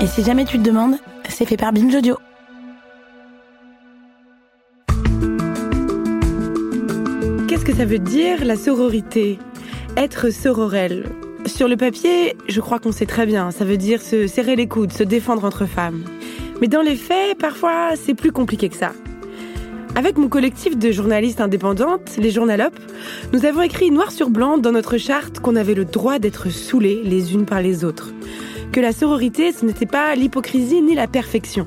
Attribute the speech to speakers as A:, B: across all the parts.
A: Et si jamais tu te demandes, c'est fait par Binge Audio.
B: Qu'est-ce que ça veut dire la sororité? Être sororelle Sur le papier, je crois qu'on sait très bien. Ça veut dire se serrer les coudes, se défendre entre femmes. Mais dans les faits, parfois, c'est plus compliqué que ça. Avec mon collectif de journalistes indépendantes, les Journalopes, nous avons écrit noir sur blanc dans notre charte qu'on avait le droit d'être saoulés les unes par les autres que la sororité, ce n'était pas l'hypocrisie ni la perfection,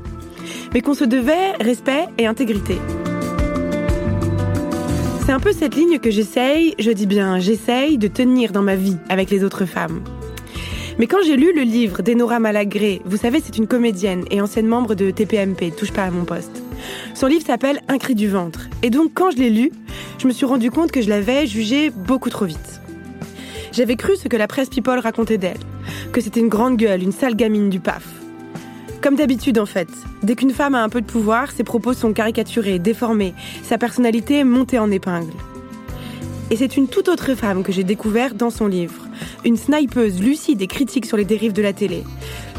B: mais qu'on se devait respect et intégrité. C'est un peu cette ligne que j'essaye, je dis bien j'essaye, de tenir dans ma vie avec les autres femmes. Mais quand j'ai lu le livre d'Enora Malagré, vous savez, c'est une comédienne et ancienne membre de TPMP, Touche pas à mon poste. Son livre s'appelle Un cri du ventre. Et donc, quand je l'ai lu, je me suis rendu compte que je l'avais jugé beaucoup trop vite. J'avais cru ce que la presse People racontait d'elle que c'était une grande gueule, une sale gamine du PAF. Comme d'habitude en fait, dès qu'une femme a un peu de pouvoir, ses propos sont caricaturés, déformés, sa personnalité montée en épingle. Et c'est une toute autre femme que j'ai découverte dans son livre. Une snipeuse lucide et critique sur les dérives de la télé.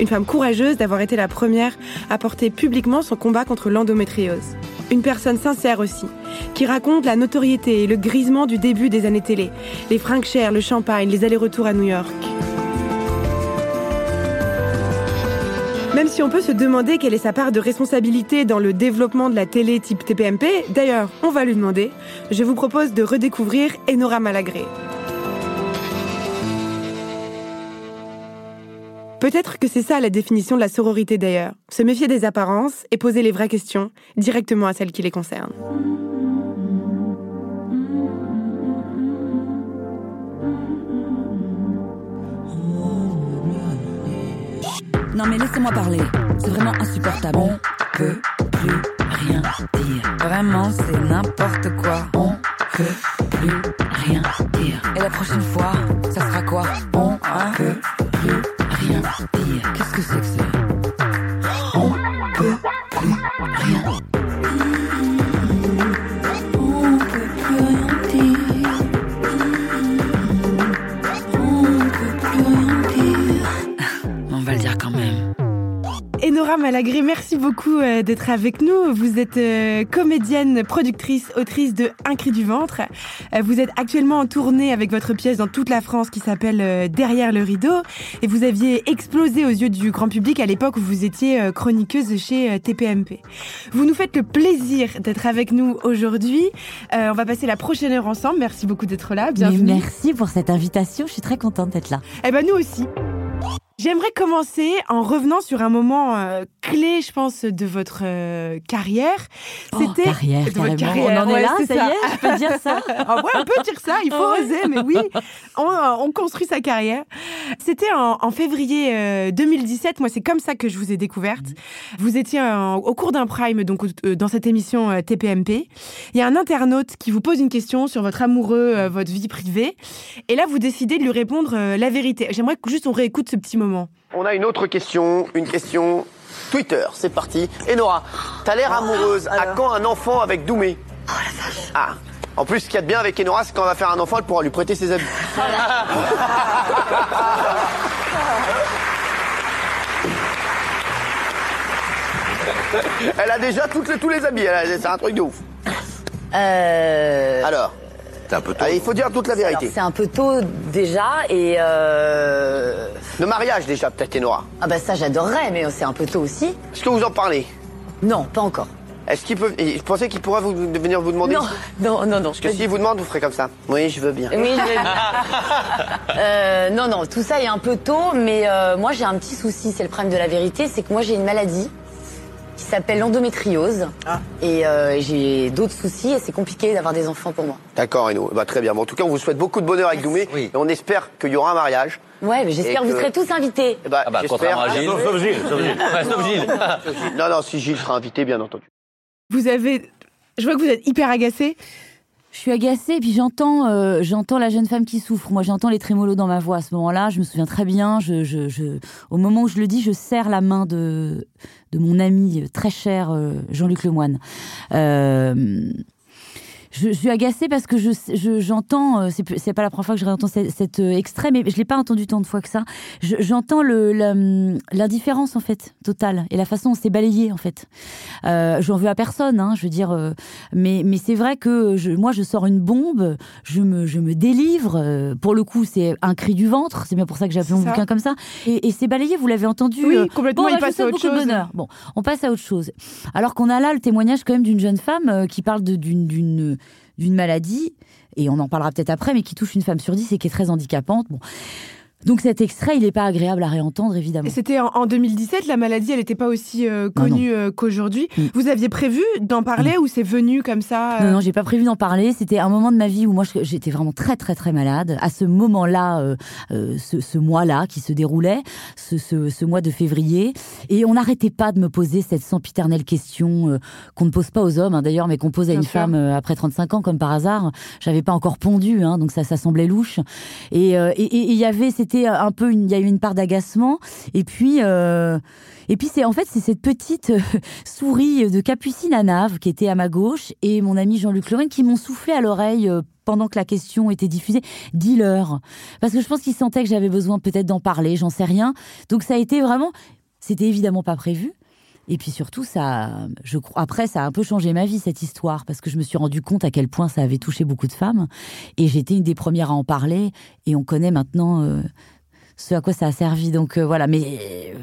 B: Une femme courageuse d'avoir été la première à porter publiquement son combat contre l'endométriose. Une personne sincère aussi, qui raconte la notoriété et le grisement du début des années télé. Les fringues chères, le champagne, les allers-retours à New York. Même si on peut se demander quelle est sa part de responsabilité dans le développement de la télé type TPMP, d'ailleurs, on va lui demander, je vous propose de redécouvrir Enora Malagré. Peut-être que c'est ça la définition de la sororité d'ailleurs, se méfier des apparences et poser les vraies questions directement à celles qui les concernent.
C: Non mais laissez-moi parler. C'est vraiment insupportable. On peut plus rien dire. Vraiment, c'est n'importe quoi. Peut plus rien dire. Et la prochaine fois, ça sera quoi? On peut plus rien dire. Qu'est-ce que c'est que ça?
B: Enora Malagré, merci beaucoup euh, d'être avec nous. Vous êtes euh, comédienne, productrice, autrice de Un cri du ventre. Euh, vous êtes actuellement en tournée avec votre pièce dans toute la France qui s'appelle Derrière le rideau. Et vous aviez explosé aux yeux du grand public à l'époque où vous étiez chroniqueuse chez TPMP. Vous nous faites le plaisir d'être avec nous aujourd'hui. on va passer la prochaine heure ensemble. Merci beaucoup d'être là. Bienvenue.
D: merci pour cette invitation. Je suis très contente d'être là.
B: Eh ben nous aussi. J'aimerais commencer en revenant sur un moment euh, clé, je pense, de votre euh, carrière.
D: Oh, C'était carrière, de carrière. On en est là, ça, y est, je peux dire ça.
B: Ah ouais, on peut dire ça. Il faut oser, mais oui, on, construit sa carrière. C'était en, février 2017. Euh, Moi, c'est comme ça que je vous ai découverte. Vous étiez au cours d'un prime, donc dans cette émission TPMP. Il y a un internaute qui vous pose une question sur votre amoureux, votre vie privée, et là, vous décidez de lui répondre la vérité. J'aimerais que juste on réécoute ce petit moment.
E: On a une autre question, une question Twitter, c'est parti. Et Nora, t'as l'air amoureuse. À quand un enfant avec Doumé
F: Oh la vache.
E: Ah. En plus, ce qu'il y a de bien avec Enora, c'est quand on va faire un enfant, elle pourra lui prêter ses habits. elle a déjà toutes tous les habits, c'est un truc de ouf.
F: Euh...
E: Alors il faut dire toute la vérité.
F: C'est un peu tôt déjà et. Euh...
E: Le mariage déjà, peut-être, Enora.
F: Ah bah ça j'adorerais, mais c'est un peu tôt aussi.
E: Est-ce que vous en parlez?
F: Non, pas encore.
E: Est-ce qu'il peut. Je pensais qu'il pourrait vous, venir vous demander.
F: Non, non, non, non.
E: Parce que s'il vous demande, vous ferez comme ça. Oui, je veux bien.
F: Oui, je veux bien. euh, non, non, tout ça est un peu tôt, mais euh, moi j'ai un petit souci, c'est le problème de la vérité, c'est que moi j'ai une maladie qui s'appelle l'endométriose. Ah. Et euh, j'ai d'autres soucis et c'est compliqué d'avoir des enfants pour moi.
E: D'accord, Eno. Bah, très bien. en tout cas, on vous souhaite beaucoup de bonheur avec Doumé. Et on espère qu'il y aura un mariage.
F: Ouais, mais j'espère que vous serez tous invités.
E: Eh bah, ah bah,
G: contrairement à Gilles. Sauf Gilles. Sauf Gilles.
E: non, non, si Gilles sera invité, bien entendu.
B: Vous avez... Je vois que vous êtes hyper agacé.
D: Je suis agacée et puis j'entends, euh, j'entends la jeune femme qui souffre. Moi, j'entends les trémolos dans ma voix à ce moment-là. Je me souviens très bien. Je, je, au moment où je le dis, je serre la main de, de mon ami très cher euh, Jean-Luc Lemoine. Euh, je, suis agacée parce que je, j'entends, c'est, c'est pas la première fois que je réentends cet, cet extrait, mais je l'ai pas entendu tant de fois que ça. j'entends le, l'indifférence en fait totale et la façon dont c'est balayé en fait. Euh, J'en veux à personne, hein, je veux dire, mais mais c'est vrai que je, moi je sors une bombe, je me je me délivre. pour le coup, c'est un cri du ventre. C'est bien pour ça que j'ai appelé mon bouquin comme ça. Et, et c'est balayé, vous l'avez entendu.
B: Oui, complètement. il bah, passe à autre chose.
D: Bon, on passe à autre chose. Alors qu'on a là le témoignage quand même d'une jeune femme euh, qui parle d'une d'une maladie et on en parlera peut-être après, mais qui touche une femme sur dix et qui est très handicapante. Donc cet extrait, il n'est pas agréable à réentendre, évidemment.
B: C'était en, 2017, la maladie, elle n'était pas aussi euh, connue euh, qu'aujourd'hui. Mm. Vous aviez prévu d'en parler mm. ou c'est venu comme ça
D: euh Non, non, j'ai pas prévu d'en parler. C'était un moment de ma vie où moi, j'étais vraiment très, très, très malade. À ce moment-là, ce, mois-là qui se déroulait, ce, mois de février, et on n'arrêtait pas de me poser cette sempiternelle question qu'on ne pose pas aux hommes, hein, d'ailleurs, mais qu'on pose à une femme après 35 ans, comme par hasard. J'avais pas encore pondu, hein, donc ça, ça semblait louche. Et il y avait cette un peu, il y a eu une part d'agacement. Et puis, euh, et puis c'est en fait c'est cette petite euh, souris de Capucine à Nave qui était à ma gauche et mon ami Jean-Luc Lorraine qui m'ont soufflé à l'oreille euh, pendant que la question était diffusée, dis-leur. Parce que je pense qu'ils sentaient que j'avais besoin peut-être d'en parler, j'en sais rien. Donc ça a été vraiment, c'était évidemment pas prévu. Et puis surtout, ça, je crois, après, ça a un peu changé ma vie, cette histoire, parce que je me suis rendu compte à quel point ça avait touché beaucoup de femmes. Et j'étais une des premières à en parler. Et on connaît maintenant euh, ce à quoi ça a servi. Donc euh, voilà, mais euh,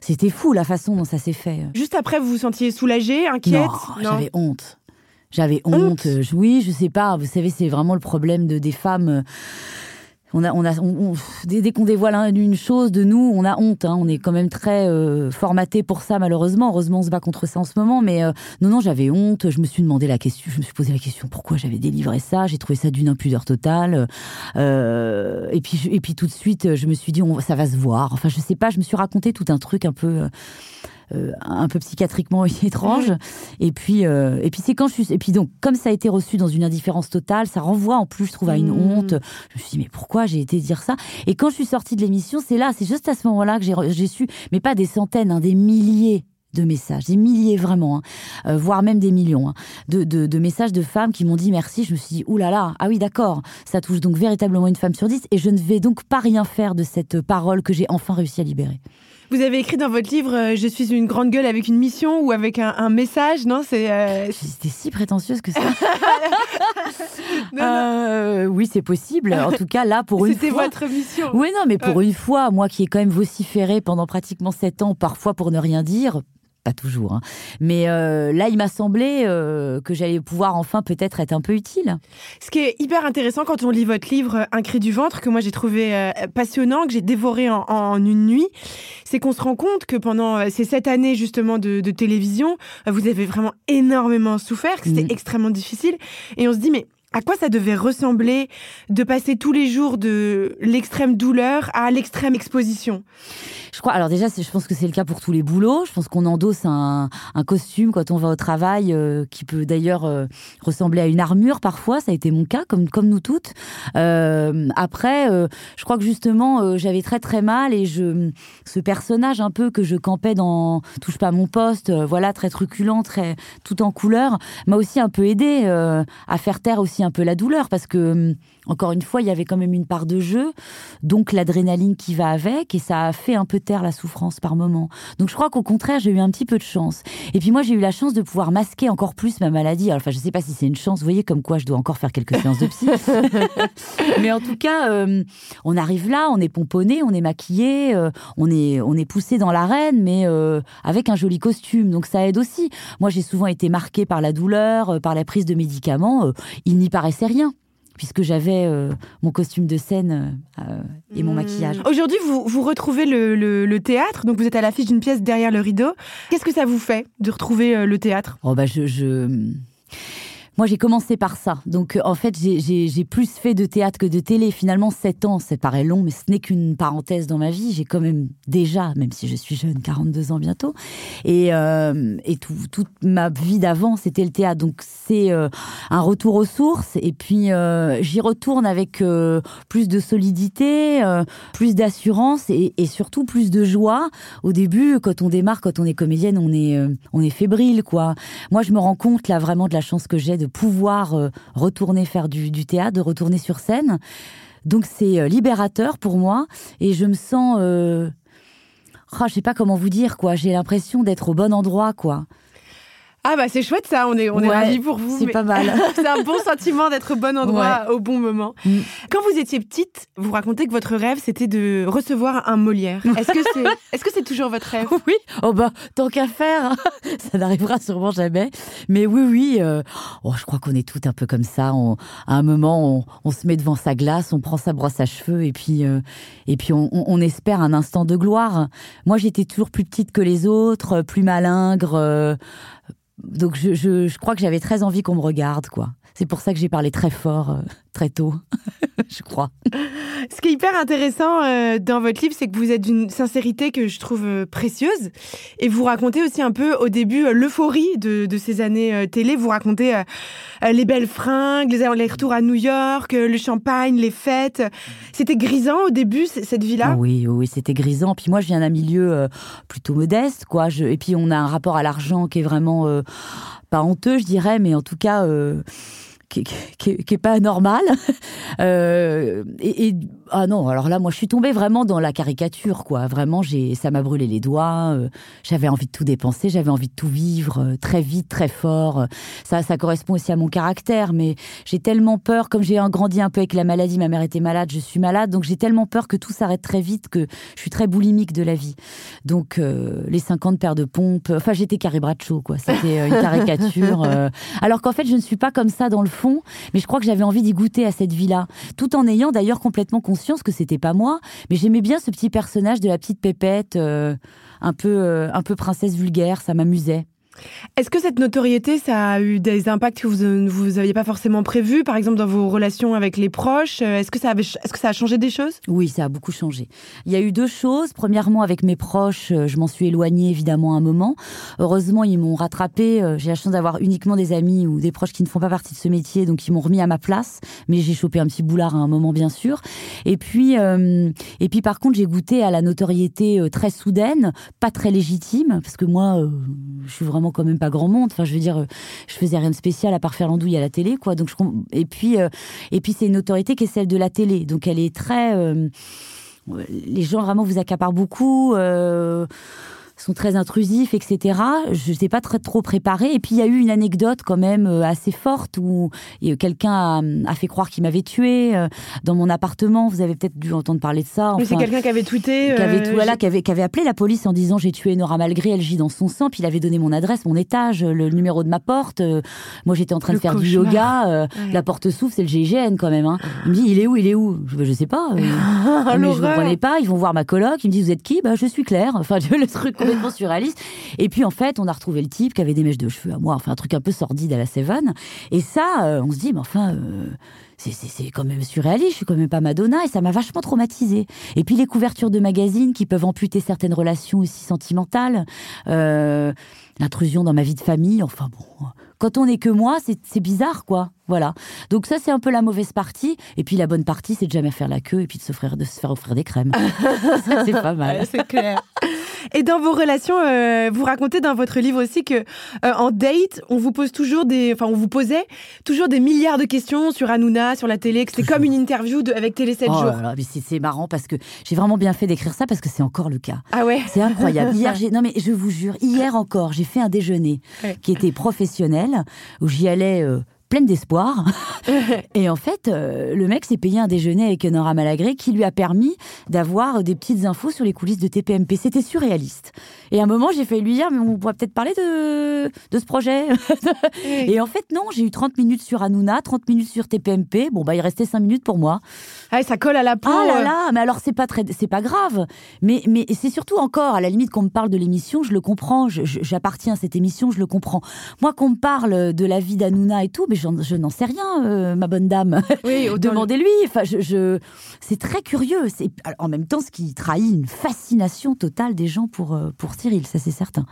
D: c'était fou la façon dont ça s'est fait.
B: Juste après, vous vous sentiez soulagée, inquiète?
D: Non, j'avais honte. J'avais honte. honte? Oui, je sais pas. Vous savez, c'est vraiment le problème de des femmes on a, on a, dès, qu'on dévoile une chose de nous, on a honte. Hein. On est quand même très euh, formaté pour ça, malheureusement. Heureusement, on se bat contre ça en ce moment. Mais euh, non, non, j'avais honte. Je me suis demandé la question. Je me suis posé la question pourquoi j'avais délivré ça? J'ai trouvé ça d'une impudeur totale. Euh, et puis, et puis tout de suite, je me suis dit, ça va se voir. Enfin, je sais pas. Je me suis raconté tout un truc un peu euh, un peu psychiatriquement étrange. Et puis, euh, et puis c'est quand je suis, et puis donc comme ça a été reçu dans une indifférence totale, ça renvoie en plus, je trouve, à une mmh. honte. Je me suis dit mais pourquoi j'ai été dire ça? Et quand je suis sortie de l'émission, c'est là, c'est juste à ce moment-là que j'ai su, mais pas des centaines, hein, des milliers de messages, des milliers vraiment, hein, euh, voire même des millions, hein, de, de, messages de femmes qui m'ont dit merci. Je me suis dit, oulala, là là, ah oui d'accord, ça touche donc véritablement une femme sur dix et je ne vais donc pas rien faire de cette parole que j'ai enfin réussi à libérer.
B: Vous avez écrit dans votre livre euh, Je suis une grande gueule avec une mission ou avec un, message, non C'est
D: euh, C'était si prétentieuse que ça. Euh, oui, c'est possible. En tout cas, là, pour une
B: fois. C'était votre mission.
D: Oui, non, mais pour une fois, moi qui ai quand même vociféré pendant pratiquement sept ans, parfois pour ne rien dire, pas toujours. Hein. Mais euh, là, il m'a semblé euh, que j'allais pouvoir enfin peut-être être un peu utile.
B: Ce qui est hyper intéressant quand on lit votre livre Un cri du ventre, que moi j'ai trouvé euh, passionnant, que j'ai dévoré en, une nuit, c'est qu'on se rend compte que pendant ces sept années justement de, télévision, vous avez vraiment énormément souffert, que c'était mm. extrêmement difficile. Et on se dit, mais à quoi ça devait ressembler de passer tous les jours de l'extrême douleur à l'extrême exposition?
D: Je crois. Alors déjà, je pense que c'est le cas pour tous les boulots. Je pense qu'on endosse un, costume quand on va au travail, euh, qui peut d'ailleurs euh, ressembler à une armure parfois. Ça a été mon cas, comme comme nous toutes. Euh, après, je crois que justement, j'avais très très mal et je, ce personnage un peu que je campais dans touche pas mon poste, voilà, très truculent, très tout en couleur, m'a aussi un peu aidé à faire taire aussi un peu la douleur parce que encore une fois, il y avait quand même une part de jeu, donc l'adrénaline qui va avec, et ça a fait un peu taire la souffrance par moment. Donc je crois qu'au contraire, j'ai eu un petit peu de chance. Et puis moi, j'ai eu la chance de pouvoir masquer encore plus ma maladie. Alors, enfin, je sais pas si c'est une chance, vous voyez, comme quoi je dois encore faire quelques séances de psy. Mais en tout cas, euh, on arrive là, on est pomponné, on est maquillé, euh, on est, on est poussé dans l'arène, mais euh, avec un joli costume. Donc ça aide aussi. Moi, j'ai souvent été marquée par la douleur, par la prise de médicaments. il n'y paraissait rien puisque j'avais euh, mon costume de scène euh, et mon hmm. maquillage.
B: Aujourd'hui, vous, vous retrouvez le, théâtre, donc vous êtes à l'affiche d'une pièce derrière le rideau. Qu'est-ce que ça vous fait de retrouver euh, le théâtre?
D: Oh bah je... je... Moi, j'ai commencé par ça. Donc, euh, en fait, j'ai plus fait de théâtre que de télé. Finalement, sept ans, ça paraît long, mais ce n'est qu'une parenthèse dans ma vie. J'ai quand même déjà, même si je suis jeune, 42 ans bientôt. Et, euh, toute ma vie d'avant, c'était le théâtre. Donc, c'est euh, un retour aux sources. Et puis, j'y retourne avec plus de solidité, plus d'assurance et, surtout plus de joie. Au début, quand on démarre, quand on est comédienne, on est, on est fébrile, quoi. Moi, je me rends compte, là, vraiment de la chance que j'ai pouvoir euh, retourner faire du, du, théâtre, de retourner sur scène. Donc c'est euh, libérateur pour moi et je me sens, euh... oh, je sais pas comment vous dire quoi. J'ai l'impression d'être au bon endroit quoi.
B: Ah bah c'est chouette ça, on est, on est ravis pour vous.
D: C'est pas mal.
B: c'est un bon sentiment d'être au bon endroit au bon moment. Mm. Quand vous étiez petite, vous racontez que votre rêve c'était de recevoir un Molière. Est-ce que c'est est -ce c'est toujours votre rêve?
D: Oui, oh bah tant qu'à faire, hein. ça n'arrivera sûrement jamais. Mais oui, oui, euh... oh, je crois qu'on est toutes un peu comme ça. On, à un moment, on, on, se met devant sa glace, on prend sa brosse à cheveux et puis, euh, et puis on, on, espère un instant de gloire. Moi j'étais toujours plus petite que les autres, plus malingre euh, donc je, je, crois que j'avais très envie qu'on me regarde, quoi. C'est pour ça que j'ai parlé très fort, euh, très tôt, je crois.
B: Ce qui est hyper intéressant euh, dans votre livre, c'est que vous êtes d'une sincérité que je trouve euh, précieuse. Et vous racontez aussi un peu au début euh, l'euphorie de, de, ces années télé. Vous racontez les belles fringues, les, retours à New York, le champagne, les fêtes. C'était grisant au début, cette vie-là?
D: Oui, oui, c'était grisant. Puis moi, je viens d'un milieu plutôt modeste, quoi. Je, et puis on a un rapport à l'argent qui est vraiment pas honteux, je dirais, mais en tout cas qui, qui, qui, est pas normal. euh, et, ah non, alors là, moi, je suis tombée vraiment dans la caricature, quoi. Vraiment, j'ai, ça m'a brûlé les doigts. Euh, j'avais envie de tout dépenser, j'avais envie de tout vivre euh, très vite, très fort. Ça, ça correspond aussi à mon caractère, mais j'ai tellement peur, comme j'ai grandi un peu avec la maladie, ma mère était malade, je suis malade, donc j'ai tellement peur que tout s'arrête très vite que je suis très boulimique de la vie. Donc euh, les 50 paires de pompes, enfin j'étais Carré Bradshaw, quoi. C'était une caricature. alors qu'en fait, je ne suis pas comme ça dans le fond, mais je crois que j'avais envie d'y goûter à cette vie-là, tout en ayant d'ailleurs complètement conscience que c'était pas moi, mais j'aimais bien ce petit personnage de la petite pépette, euh, un peu, euh, un peu princesse vulgaire, ça m'amusait.
B: Est-ce que cette notoriété, ça a eu des impacts que vous ne vous aviez pas forcément prévus, par exemple dans vos relations avec les proches Est-ce que, ça avait, est-ce que ça a changé des choses?
D: Oui, ça a beaucoup changé. Il y a eu deux choses. Premièrement, avec mes proches, euh, je m'en suis éloignée évidemment un moment. Heureusement, ils m'ont rattrapé. Euh, j'ai la chance d'avoir uniquement des amis ou des proches qui ne font pas partie de ce métier, donc ils m'ont remis à ma place. Mais j'ai chopé un petit boulard à un moment, bien sûr. Et puis, euh, et puis par contre, j'ai goûté à la notoriété euh, très soudaine, pas très légitime, parce que moi, euh, je suis vraiment quand même pas grand monde. Enfin, je veux dire, je faisais rien de spécial à part faire l'andouille à la télé, quoi. Donc, et puis, euh, et puis, c'est une autorité qui est celle de la télé. Donc, elle est très, euh, les gens vraiment vous accaparent beaucoup. Euh, sont très intrusifs, etc. Je n'étais pas très trop préparée. Et puis il y a eu une anecdote quand même euh, assez forte où quelqu'un a, a, fait croire qu'il m'avait tué euh, dans mon appartement. Vous avez peut-être dû entendre parler de ça.
B: Enfin, c'est quelqu'un qui avait tweeté,
D: qui avait, euh, voilà, qui avait, qui avait appelé la police en disant j'ai tué Nora Malgré, elle gît dans son sang. Puis il avait donné mon adresse, mon étage, le numéro de ma porte. Moi j'étais en train
B: le
D: de faire
B: cauchemar.
D: du yoga. Euh, ouais. La porte s'ouvre, c'est le GIGN quand même. Hein. Il me dit il est où, il est où? Je, je sais pas. mais je ne comprenais pas. Ils vont voir ma coloc. Ils me disent vous êtes qui? Bah je suis Claire. Enfin le truc complètement surréaliste. Et puis en fait, on a retrouvé le type qui avait des mèches de cheveux à moi, enfin un truc un peu sordide à la Seven. Et ça, euh, on se dit, mais enfin. Euh, c'est quand même surréaliste, je suis quand même pas Madonna et ça m'a vachement traumatisée. Et puis les couvertures de magazines qui peuvent amputer certaines relations aussi sentimentales, euh, l'intrusion dans ma vie de famille, enfin bon, quand on n'est que moi, c'est bizarre quoi. Voilà. Donc ça c'est un peu la mauvaise partie et puis la bonne partie c'est de jamais faire la queue et puis de se faire, de se faire offrir des crèmes. ça c'est pas mal.
B: c'est clair. Et dans vos relations, euh, vous racontez dans votre livre aussi que euh, en date, on vous pose toujours des, enfin on vous posait toujours des milliards de questions sur Hanouna, sur la télé, que c'était comme une interview de, avec Télé 7
D: oh
B: jours.
D: Là là, mais c'est marrant parce que j'ai vraiment bien fait d'écrire ça parce que c'est encore le cas.
B: Ah ouais.
D: C'est incroyable. Hier, j'ai, non mais je vous jure, hier encore, j'ai fait un déjeuner
B: ouais.
D: qui était professionnel où j'y allais. Euh, pleine d'espoir. et en fait, euh, le mec s'est payé un déjeuner avec Nora Malagré qui lui a permis d'avoir des petites infos sur les coulisses de TPMP. C'était surréaliste. Et à un moment, j'ai failli lui dire, mais on pourrait peut-être parler de, de ce projet.
B: oui.
D: Et en fait, non, j'ai eu 30 minutes sur Hanouna, 30 minutes sur TPMP. Bon, bah, il restait 5 minutes pour moi.
B: Ah, ça colle à la peau.
D: Ah là là, mais alors c'est pas très, c'est pas grave. Mais, mais c'est surtout encore, à la limite, qu'on me parle de l'émission, je le comprends. J'appartiens à cette émission, je le comprends. Moi, qu'on me parle de la vie d'Hanouna et tout, mais je n'en sais rien, euh, ma bonne dame.
B: Oui,
D: Demandez-lui. Enfin, je, je... c'est très curieux. C'est en même temps ce qui trahit une fascination totale des gens pour, euh, pour Cyril, ça c'est certain.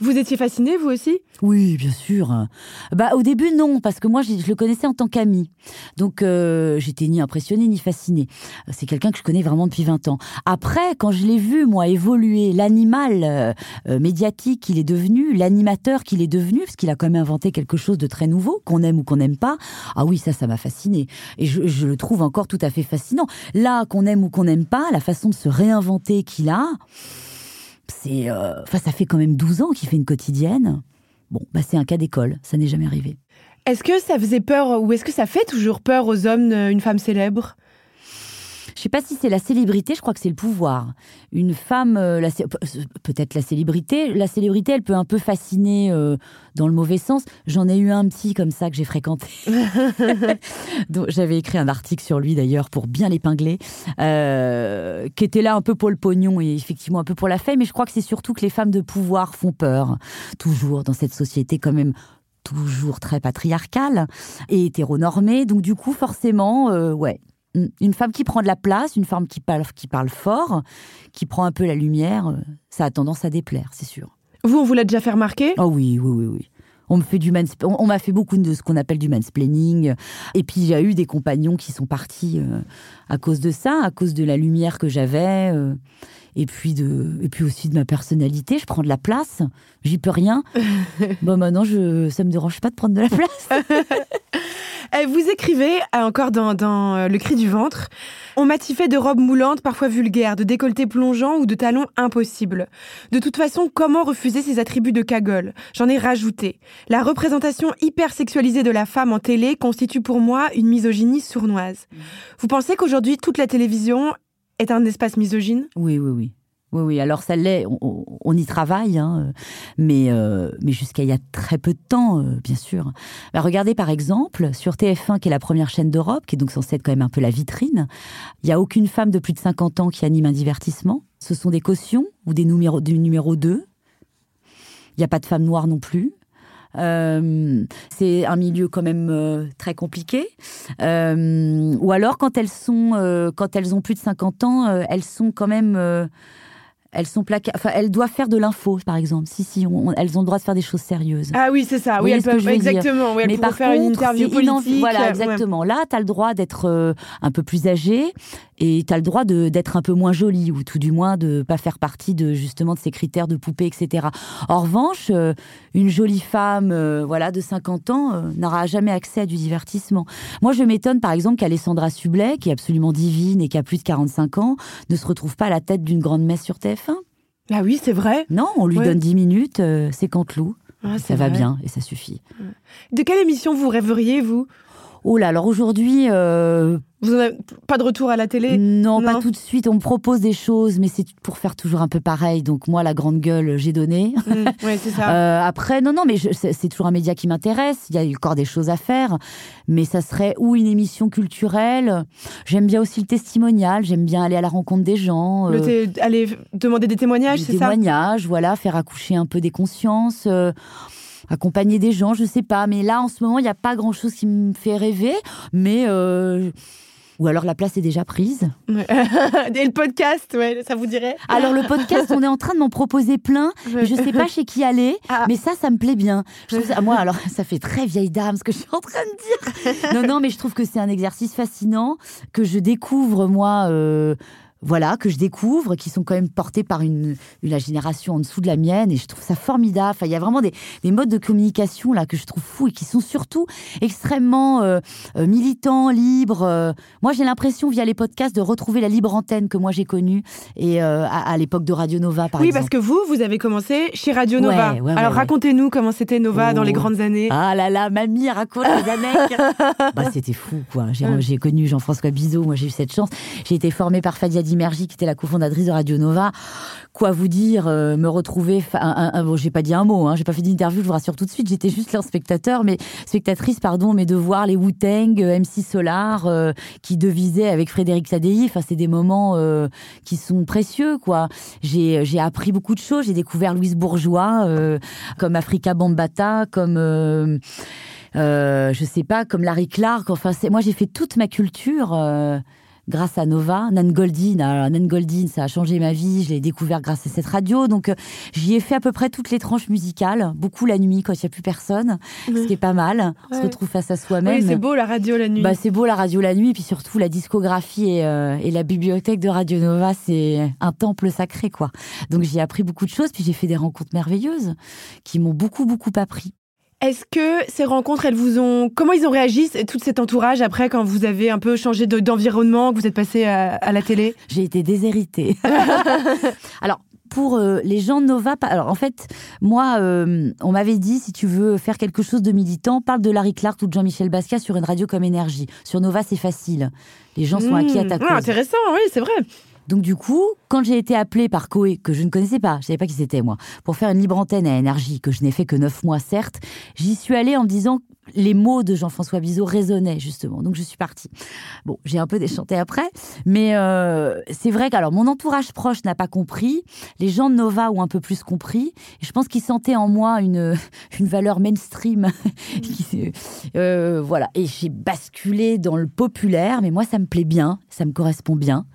B: Vous étiez fasciné, vous aussi?
D: Oui, bien sûr. Bah, au début, non, parce que moi, je, je le connaissais en tant qu'ami. Donc, euh, j'étais ni impressionnée ni fascinée. C'est quelqu'un que je connais vraiment depuis 20 ans. Après, quand je l'ai vu, moi, évoluer, l'animal euh, euh, médiatique qu'il est devenu, l'animateur qu'il est devenu, parce qu'il a quand même inventé quelque chose de très nouveau, qu'on aime ou qu'on n'aime pas, ah oui, ça, ça m'a fasciné. Et je, je le trouve encore tout à fait fascinant. Là, qu'on aime ou qu'on n'aime pas, la façon de se réinventer qu'il a, euh, ça fait quand même 12 ans qu'il fait une quotidienne. Bon, bah, c'est un cas d'école, ça n'est jamais arrivé.
B: Est-ce que ça faisait peur ou est-ce que ça fait toujours peur aux hommes euh, une femme célèbre?
D: Je sais pas si c'est la célébrité, je crois que c'est le pouvoir. Une femme, euh, pe- peut-être la célébrité, la célébrité, elle peut un peu fasciner euh, dans le mauvais sens. J'en ai eu un petit comme ça que j'ai fréquenté. J'avais écrit un article sur lui d'ailleurs pour bien l'épingler, euh, qui était là un peu pour le pognon et effectivement un peu pour la fame. Mais je crois que c'est surtout que les femmes de pouvoir font peur, toujours dans cette société quand même toujours très patriarcale et hétéronormée. Donc du coup, forcément, euh, ouais, une femme qui prend de la place, une femme qui parle, qui parle fort, qui prend un peu la lumière, euh, ça a tendance à déplaire, c'est sûr.
B: Vous, on vous l'a déjà fait remarquer?
D: Oh oui, oui, oui, oui. On me fait du on, m'a fait beaucoup de ce qu'on appelle du mansplaining. Et puis a eu des compagnons qui sont partis euh, à cause de ça, à cause de la lumière que j'avais, euh, et puis de, et puis aussi de ma personnalité. Je prends de la place, j'y peux rien. bon, maintenant, je, ça me dérange pas de prendre de la place.
B: Eh, Vous écrivez, euh, encore dans, euh, Le cri du ventre, on m'attifait de robes moulantes, parfois vulgaires, de décolletés plongeants ou de talons impossibles. De toute façon, comment refuser ces attributs de cagole? J'en ai rajouté. La représentation hyper sexualisée de la femme en télé constitue pour moi une misogynie sournoise. Vous pensez qu'aujourd'hui, toute la télévision est un espace misogyne?
D: Oui, oui, oui. Oui, oui, alors ça l'est, on, y travaille, hein, mais, euh, mais jusqu'à il y a très peu de temps, euh, bien sûr. Bah, regardez par exemple, sur TF1, qui est la première chaîne d'Europe, qui est donc censée être quand même un peu la vitrine, il n'y a aucune femme de plus de 50 ans qui anime un divertissement. Ce sont des cautions ou des numéros, du numéro 2. Il n'y a pas de femmes noires non plus. Euh, c'est un milieu quand même très compliqué. Ou alors quand elles ont plus de 50 ans, elles sont quand même, elles sont plaquées. Enfin, elles doivent faire de l'info, par exemple. Si, si, on- elles ont le droit de faire des choses sérieuses.
B: Ah oui, c'est ça. Oui, elles peuvent exactement. Oui, elles
D: Mais par
B: faire une
D: contre,
B: interview
D: c'est inan-
B: politique.
D: Voilà,
B: euh, ouais.
D: exactement. Là, tu as le droit d'être euh, un peu plus âgé et tu as le droit de- d'être un peu moins jolie ou tout du moins de pas faire partie de justement de ces critères de poupée, etc. En revanche, euh, une jolie femme euh, voilà, de 50 ans n'aura jamais accès à du divertissement. Moi, je m'étonne par exemple qu'Alessandra Sublet, qui est absolument divine et qui a plus de 45 ans, ne se retrouve pas à la tête d'une grande messe sur TF1.
B: Ah oui, c'est vrai.
D: Non, on lui
B: Ouais.
D: donne 10 minutes, euh, c'est Canteloup.
B: Ah,
D: Ça va
B: vrai.
D: bien et ça suffit.
B: De quelle émission vous rêveriez, vous?
D: Oh là, alors aujourd'hui, euh,
B: Vous en avez pas de retour à la télé
D: non,
B: non.
D: pas tout de suite. On me propose des choses, mais c'est pour faire toujours un peu pareil. Donc moi, la grande gueule, j'ai donné.
B: Mm, ouais, c'est ça.
D: Euh, après, non, non, mais je- c'est c'est toujours un média qui m'intéresse. Il y a encore des choses à faire, mais ça serait ou une émission culturelle. J'aime bien aussi le testimonial. J'aime bien aller à la rencontre des gens.
B: Le
D: euh,
B: aller demander des témoignages,
D: des
B: c'est ça?
D: témoignages, voilà, faire accoucher un peu des consciences, accompagner des gens, je sais pas. Mais là, en ce moment, il n'y a pas grand chose qui me fait rêver. Mais euh, ou alors la place est déjà prise.
B: Et le podcast, ouais, ça vous dirait?
D: Alors le podcast, on est en train de m'en proposer plein, mais je sais pas chez qui aller.
B: Ah.
D: Mais ça, ça me plaît bien. Je trouve ça- moi, alors ça fait très vieille dame ce que je suis en train de dire. Non, non, mais je trouve que c'est un exercice fascinant que je découvre moi. euh, voilà, que je découvre, qui sont quand même portés par une, la génération en dessous de la mienne, et je trouve ça formidable. Enfin, il y a vraiment des, des modes de communication là que je trouve fous et qui sont surtout extrêmement euh, euh, militants, libres. euh. Moi, j'ai l'impression via les podcasts de retrouver la libre antenne que moi j'ai connue et euh, à, à l'époque de Radio Nova, par
B: Oui,
D: exemple.
B: parce que vous, vous avez commencé chez Radio Nova.
D: Ouais, ouais, ouais,
B: Alors
D: ouais.
B: racontez-nous comment c'était Nova dans les
D: Oh.
B: grandes années.
D: Ah là là, mamie raconte les anecdotes. bah, c'était fou, quoi. J'ai, j'ai connu Jean-François Bizot, moi j'ai eu cette chance. J'ai été formée par Fadia Dimergi, qui était la cofondatrice de Radio Nova. Quoi vous dire, euh, me retrouver. un- un- bon, j'ai pas dit un mot, hein, j'ai pas fait d'interview, je vous rassure tout de suite. J'étais juste leur spectateur, mais spectatrice, pardon, mais de voir les Wu-Tang, euh, MC Solar, euh, qui devisaient avec Frédéric Tadei. Enfin, c'est des moments qui sont précieux, quoi. J'ai, appris beaucoup de choses. J'ai découvert Louise Bourgeois, comme Africa Bambata, comme. je sais pas, comme Larry Clark. Enfin, c'est, moi, j'ai fait toute ma culture grâce à Nova. Nan Goldin, alors Nan Goldin, ça a changé ma vie. Je l'ai découvert grâce à cette radio. Donc, euh, j'y ai fait à peu près toutes les tranches musicales, beaucoup la nuit quand il n'y a plus personne, ce qui est pas mal. On se retrouve face à soi-même.
B: Oui, c'est beau la radio la nuit.
D: Bah, c'est beau la radio la nuit, puis surtout la discographie et, euh, et la bibliothèque de Radio Nova, c'est un temple sacré, quoi. Donc j'ai appris beaucoup de choses, puis j'ai fait des rencontres merveilleuses qui m'ont beaucoup, beaucoup appris.
B: Est-ce que ces rencontres, elles vous ont. Comment ils ont réagi, tout cet entourage, après, quand vous avez un peu changé de- d'environnement, que vous êtes passé à, à la télé?
D: J'ai été déshéritée. Alors, pour euh, les gens de Nova, alors en fait, moi, euh, on m'avait dit si tu veux faire quelque chose de militant, parle de Larry Clark ou de Jean-Michel Basquiat sur une radio comme Énergie. Sur Nova, c'est facile. Les gens sont acquis à ta
B: Mmh.
D: cause.
B: Ah, intéressant, oui, c'est vrai.
D: Donc du coup, quand j'ai été appelée par Coé, que je ne connaissais pas, je savais pas qui c'était moi, pour faire une libre antenne à Énergie, que je n'ai fait que neuf mois certes, j'y suis allée en me disant les mots de Jean-François Bizot résonnaient justement. Donc je suis partie. Bon, j'ai un peu déchanté après, mais euh, c'est vrai que alors mon entourage proche n'a pas compris, les gens de Nova ont un peu plus compris, et je pense qu'ils sentaient en moi une une valeur mainstream. euh, voilà, et j'ai basculé dans le populaire, mais moi ça me plaît bien, ça me correspond bien.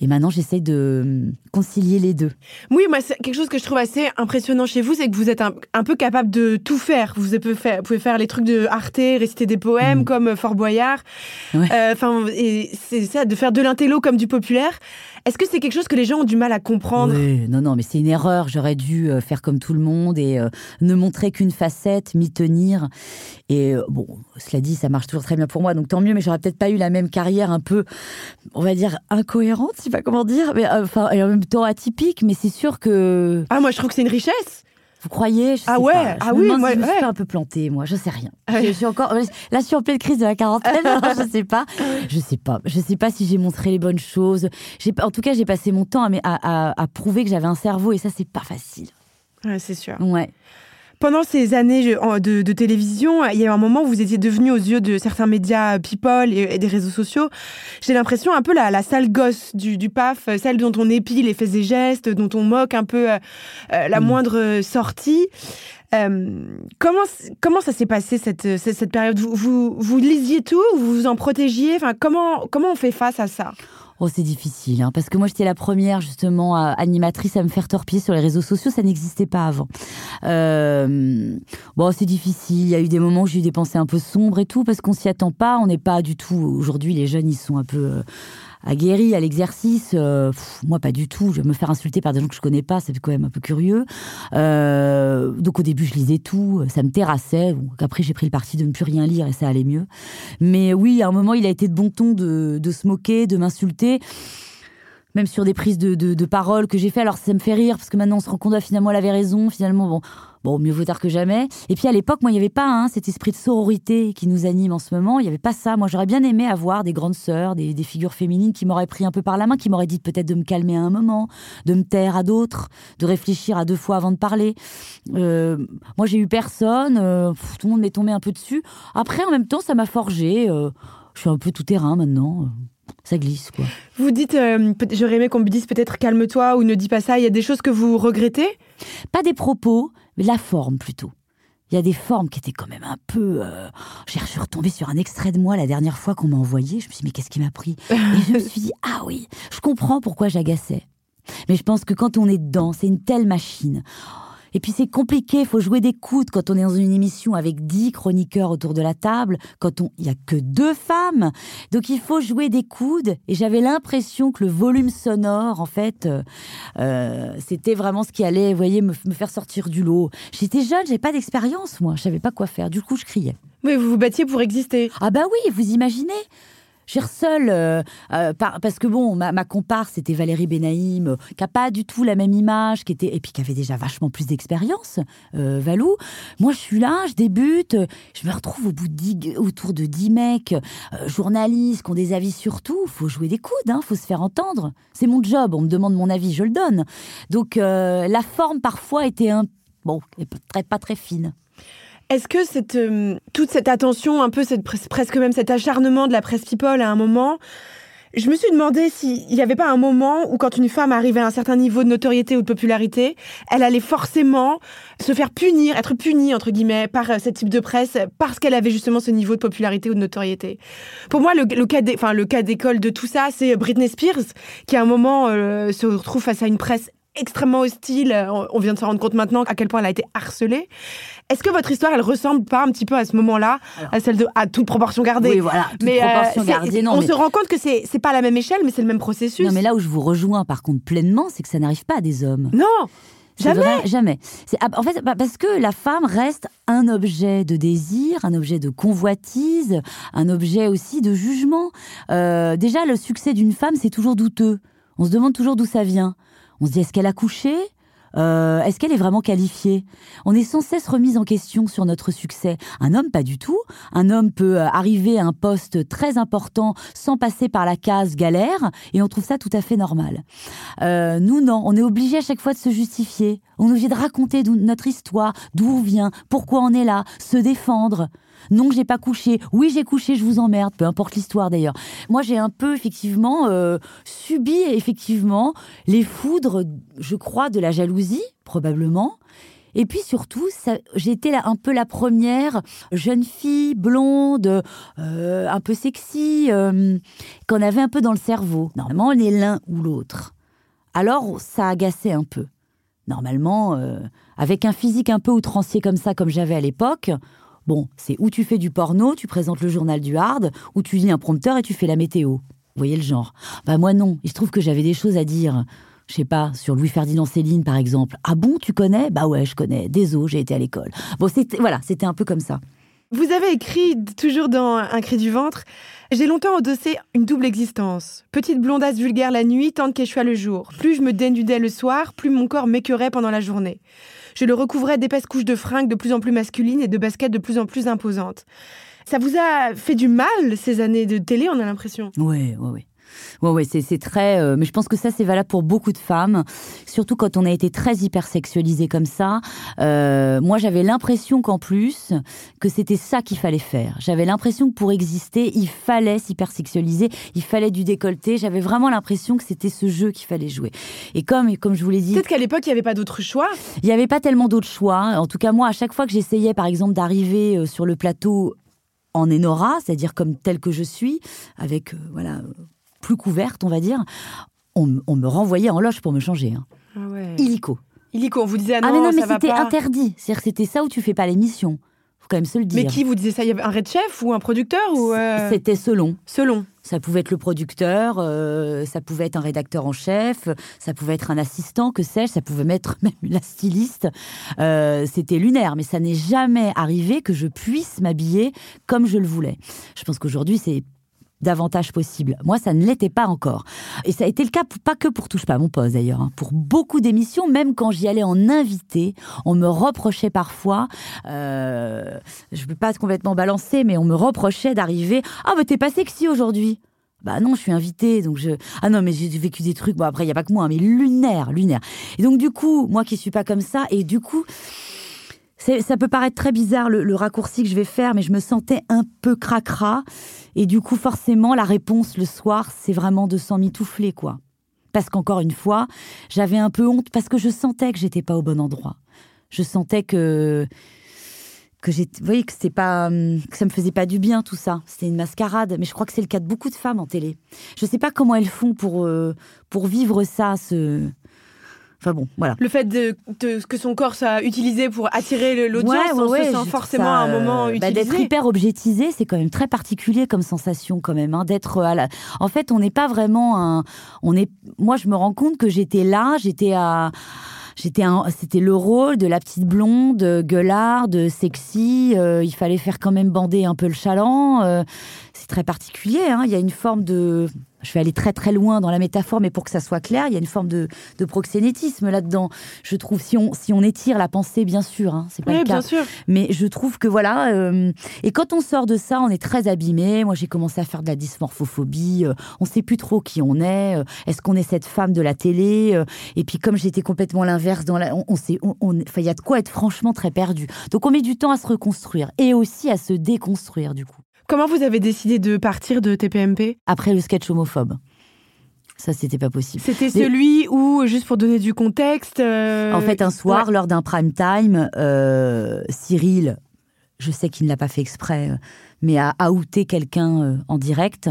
D: Et maintenant, j'essaie de hum, concilier les deux.
B: Oui, moi, c'est quelque chose que je trouve assez impressionnant chez vous, c'est que vous êtes un, un peu capable de tout faire. Vous pouvez faire, pouvez faire les trucs de Arte, réciter des poèmes
D: Mm.
B: comme Fort Boyard.
D: Ouais.
B: Euh, Enfin, c'est ça, de faire de l'intello comme du populaire. Est-ce que c'est quelque chose que les gens ont du mal à comprendre?
D: Oui, non, non, mais c'est une erreur. J'aurais dû euh, faire comme tout le monde et euh, ne montrer qu'une facette, m'y tenir. Et euh, bon, cela dit, ça marche toujours très bien pour moi, donc tant mieux. Mais j'aurais peut-être pas eu la même carrière un peu, on va dire, incohérente, je sais pas comment dire, mais enfin, et en même temps atypique. Mais c'est sûr que
B: Ah, moi, je trouve que c'est une richesse.
D: Vous croyez? Je
B: Ah ouais,
D: pas. Je
B: ah
D: me
B: oui,
D: demande
B: moi,
D: si je me suis
B: ouais.
D: un peu plantée, moi. Je sais rien.
B: Ouais.
D: Je suis encore là, je suis en pleine crise de la quarantaine. alors je sais pas. Je sais pas. Je sais pas si j'ai montré les bonnes choses. J'ai, en tout cas, j'ai passé mon temps à, à, à- à prouver que j'avais un cerveau et ça, c'est pas facile.
B: Ouais, c'est sûr.
D: Ouais.
B: Pendant ces années de, de télévision, il y a eu un moment où vous étiez devenu aux yeux de certains médias euh, people et, et des réseaux sociaux, j'ai l'impression un peu la, la sale gosse du, du PAF, euh, celle dont on épile les faits et gestes, dont on moque un peu euh, la
D: Mm.
B: moindre sortie. Euh, comment, comment ça s'est passé cette, cette, cette période? Vous, vous, vous lisiez tout ou vous vous en protégiez? Enfin, comment, comment on fait face à ça?
D: Oh, c'est difficile, hein, parce que moi, j'étais la première, justement, animatrice à me faire torpiller sur les réseaux sociaux. Ça n'existait pas avant. Euh, bon, c'est difficile. Il y a eu des moments où j'ai eu des pensées un peu sombres et tout, parce qu'on s'y attend pas. On n'est pas du tout. Aujourd'hui, les jeunes, ils sont un peu euh, aguerris à l'exercice. Euh, moi, pas du tout. Je vais me faire insulter par des gens que je connais pas. C'est quand même un peu curieux. Euh, donc, au début, je lisais tout. Ça me terrassait. Bon, après, j'ai pris le parti de ne plus rien lire et ça allait mieux. Mais oui, à un moment, il a été de bon ton de, de se moquer, de m'insulter. Même sur des prises de, de, de parole que j'ai fait, alors ça me fait rire parce que maintenant on se rend compte, ah, finalement, elle avait raison. Finalement, bon, bon, mieux vaut tard que jamais. Et puis à l'époque, moi, il n'y avait pas hein, cet esprit de sororité qui nous anime en ce moment. Il n'y avait pas ça. Moi, j'aurais bien aimé avoir des grandes sœurs, des, des figures féminines qui m'auraient pris un peu par la main, qui m'auraient dit peut-être de me calmer à un moment, de me taire à d'autres, de réfléchir à deux fois avant de parler. Euh, moi, j'ai eu personne. euh, pff, tout le monde m'est tombé un peu dessus. Après, en même temps, ça m'a forgé. euh, je suis un peu tout terrain maintenant. Ça glisse, quoi.
B: Vous dites, euh, j'aurais aimé qu'on me dise peut-être calme-toi ou ne dis pas ça. Il y a des choses que vous regrettez?
D: Pas des propos, mais la forme plutôt. Il y a des formes qui étaient quand même un peu. euh, je sur un extrait de moi la dernière fois qu'on m'a envoyé. Je me suis dit, mais qu'est-ce qui m'a pris? Et je me suis dit, ah oui, je comprends pourquoi j'agaçais. Mais je pense que quand on est dedans, c'est une telle machine. Et puis c'est compliqué, il faut jouer des coudes quand on est dans une émission avec dix chroniqueurs autour de la table, quand on il y a que deux femmes. Donc il faut jouer des coudes. Et j'avais l'impression que le volume sonore, en fait, euh, euh, c'était vraiment ce qui allait, vous voyez, me, me faire sortir du lot. J'étais jeune, j'avais pas d'expérience, moi, je savais pas quoi faire. Du coup, je criais.
B: Oui, vous vous battiez pour exister.
D: Ah bah oui, vous imaginez J'ai seule, euh, euh, par- parce que bon, ma, ma comparse, c'était Valérie Benaïm, euh, qui a pas du tout la même image, qui était, et puis qui avait déjà vachement plus d'expérience, Valou. Moi, je suis là, je débute, je me retrouve au bout de dix- autour de 10 mecs, journalistes, qui ont des avis sur tout. Faut jouer des coudes, hein, faut se faire entendre. C'est mon job, on me demande mon avis, je le donne. Donc, la forme, parfois, était un, bon, très, pas très fine.
B: Est-ce que cette, euh, toute cette attention, un peu cette, pres- presque même cet acharnement de la presse people à un moment, Je me suis demandé s'il n'y avait pas un moment où quand une femme arrivait à un certain niveau de notoriété ou de popularité, elle allait forcément se faire punir, être punie, entre guillemets, par euh, ce type de presse parce qu'elle avait justement ce niveau de popularité ou de notoriété. Pour moi, le cas d'école de tout ça, c'est Britney Spears, qui à un moment euh, se retrouve face à une presse extrêmement hostile. On vient de se rendre compte maintenant à quel point elle a été harcelée. Est-ce que votre histoire, elle ressemble pas un petit peu à ce moment-là, à celle de, à toute proportion gardée?
D: Oui, voilà, toute
B: mais euh,
D: proportion
B: c'est-
D: gardée, non,
B: on
D: mais-
B: se rend compte que c'est c'est pas la même échelle, mais c'est le même processus.
D: Non, mais là où je vous rejoins par contre pleinement, c'est que ça n'arrive pas à des hommes.
B: Non, jamais.
D: vrai, jamais. Ah, En fait, bah, parce que la femme reste un objet de désir, un objet de convoitise, un objet aussi de jugement. Euh, déjà, le succès d'une femme, c'est toujours douteux. On se demande toujours d'où ça vient. On se dit, est-ce qu'elle a couché? Euh, Est-ce qu'elle est vraiment qualifiée? On est sans cesse remise en question sur notre succès. Un homme, pas du tout. Un homme peut euh, arriver à un poste très important sans passer par la case galère, et on trouve ça tout à fait normal. Euh, nous, non. On est obligé à chaque fois de se justifier. On est obligé de raconter notre histoire, d'où on vient, pourquoi on est là, se défendre. Non, j'ai pas couché. Oui, j'ai couché, je vous emmerde. Peu importe l'histoire d'ailleurs. Moi, j'ai un peu effectivement euh, subi effectivement les foudres, je crois, de la jalousie, probablement. Et puis surtout, là, un peu la première jeune fille blonde, euh, un peu sexy, euh, qu'on avait un peu dans le cerveau. Normalement, on est l'un ou l'autre. Alors, ça agaçait un peu. Normalement, avec un physique un peu outrancier comme ça, comme j'avais à l'époque, bon, c'est où tu fais du porno, tu présentes le journal du hard, ou tu lis un prompteur et tu fais la météo. Vous voyez le genre Bah moi non, il se trouve que j'avais des choses à dire. Je sais pas, sur Louis-Ferdinand Céline par exemple. Ah bon, tu connais? Bah ouais, je connais. Désolé, j'ai été à l'école. Bon, c'était voilà, c'était un peu comme ça.
B: Vous avez écrit, toujours dans Un cri du ventre, J'ai longtemps endossé une double existence. Petite blondasse vulgaire la nuit, tante qu'échoua le jour. Plus je me dénudais le soir, plus mon corps m'écœurait pendant la journée. Je le recouvrais d'épaisses couches de fringues de plus en plus masculines et de baskets de plus en plus imposantes. Ça vous a fait du mal, ces années de télé, on a l'impression?
D: Oui, oui, oui. Ouais, ouais, c'est, très. euh, mais je pense que ça, c'est valable pour beaucoup de femmes, surtout quand on a été très hypersexualisé comme ça. Euh, moi, j'avais l'impression qu'en plus, que c'était ça qu'il fallait faire. J'avais l'impression que pour exister, il fallait s'hypersexualiser, il fallait du décolleté. J'avais vraiment l'impression que c'était ce jeu qu'il fallait jouer. Et comme, comme je vous l'ai dit,
B: Peut-être qu'à l'époque, il n'y avait pas d'autre choix.
D: il n'y avait pas tellement d'autres choix. En tout cas, moi, à chaque fois que j'essayais, par exemple, d'arriver euh, sur le plateau en Enora, c'est-à-dire comme telle que je suis, avec, euh, voilà, plus couverte, on va dire, on, me renvoyait en loge pour me changer. hein. Illico.
B: Illico, on vous disait ah non,
D: Ah, mais non, mais c'était interdit. C'est-à-dire que c'était ça où tu fais pas l'émission. Faut quand même se le dire.
B: Mais qui vous disait ça? Il y avait un red chef ou un producteur ou euh,
D: C'était selon.
B: Selon.
D: Ça pouvait être le producteur, euh, ça pouvait être un rédacteur en chef, ça pouvait être un assistant, que sais-je, ça pouvait mettre même la styliste. Euh, C'était lunaire, mais ça n'est jamais arrivé que je puisse m'habiller comme je le voulais. Je pense qu'aujourd'hui, c'est davantage possible. Moi, ça ne l'était pas encore. Et ça a été le cas, pas que pour Touche pas à mon poste d'ailleurs, hein. pour beaucoup d'émissions, même quand j'y allais en invité, on me reprochait parfois, euh, je ne peux pas complètement balancer, mais on me reprochait d'arriver, ah mais t'es pas sexy aujourd'hui. Bah non, je suis invitée, donc je... Ah non, mais j'ai vécu des trucs, bon après, il n'y a pas que moi, hein, mais lunaire, lunaire. Et donc du coup, moi qui suis pas comme ça, et du coup, ça peut paraître très bizarre le, raccourci que je vais faire, mais je me sentais un peu cracra. Et du coup, forcément, la réponse le soir, c'est vraiment de s'en mitoufler, quoi. Parce qu'encore une fois, j'avais un peu honte parce que je sentais que j'étais pas au bon endroit. Je sentais que que vous voyez que c'est pas, que ça me faisait pas du bien tout ça. C'était une mascarade, mais je crois que c'est le cas de beaucoup de femmes en télé. Je sais pas comment elles font pour euh, pour vivre ça. Ce, enfin bon, voilà.
B: Le fait de, de- que son corps soit utilisé pour attirer l'audience,
D: Ouais, ouais,
B: on se sent forcément
D: ça,
B: à un moment
D: euh, bah. D'être hyper objetisé, c'est quand même très particulier comme sensation quand même. hein, d'être à la... En fait, on n'est pas vraiment un. On est. Moi, je me rends compte que j'étais là, j'étais à. J'étais un... C'était le rôle de la petite blonde, euh, gueularde, sexy. euh, il fallait faire quand même bander un peu le chaland. euh, c'est très particulier. hein, Il y a une forme de. Je vais aller très très loin dans la métaphore, mais pour que ça soit clair, il y a une forme de, de proxénétisme là-dedans. Je trouve, si on, si on étire la pensée, bien sûr, hein, c'est pas
B: Oui,
D: le cas.
B: bien sûr.
D: Mais je trouve que voilà. euh, et quand on sort de ça, on est très abîmé. Moi, j'ai commencé à faire de la dysmorphophobie. euh, on sait plus trop qui on est. euh, Est-ce qu'on est cette femme de la télé euh, Et puis, comme j'étais complètement l'inverse, dans la, on, on sait, on, on- il y a de quoi être franchement très perdu. Donc, on met du temps à se reconstruire et aussi à se déconstruire du coup.
B: Comment vous avez décidé de partir de TPMP
D: Après le sketch homophobe. Ça, c'était pas possible.
B: C'était celui où, juste pour donner du contexte. euh,
D: En fait, un soir,
B: ouais.
D: lors d'un prime time, euh, Cyril, je sais qu'il ne l'a pas fait exprès, mais a outé quelqu'un euh, en direct.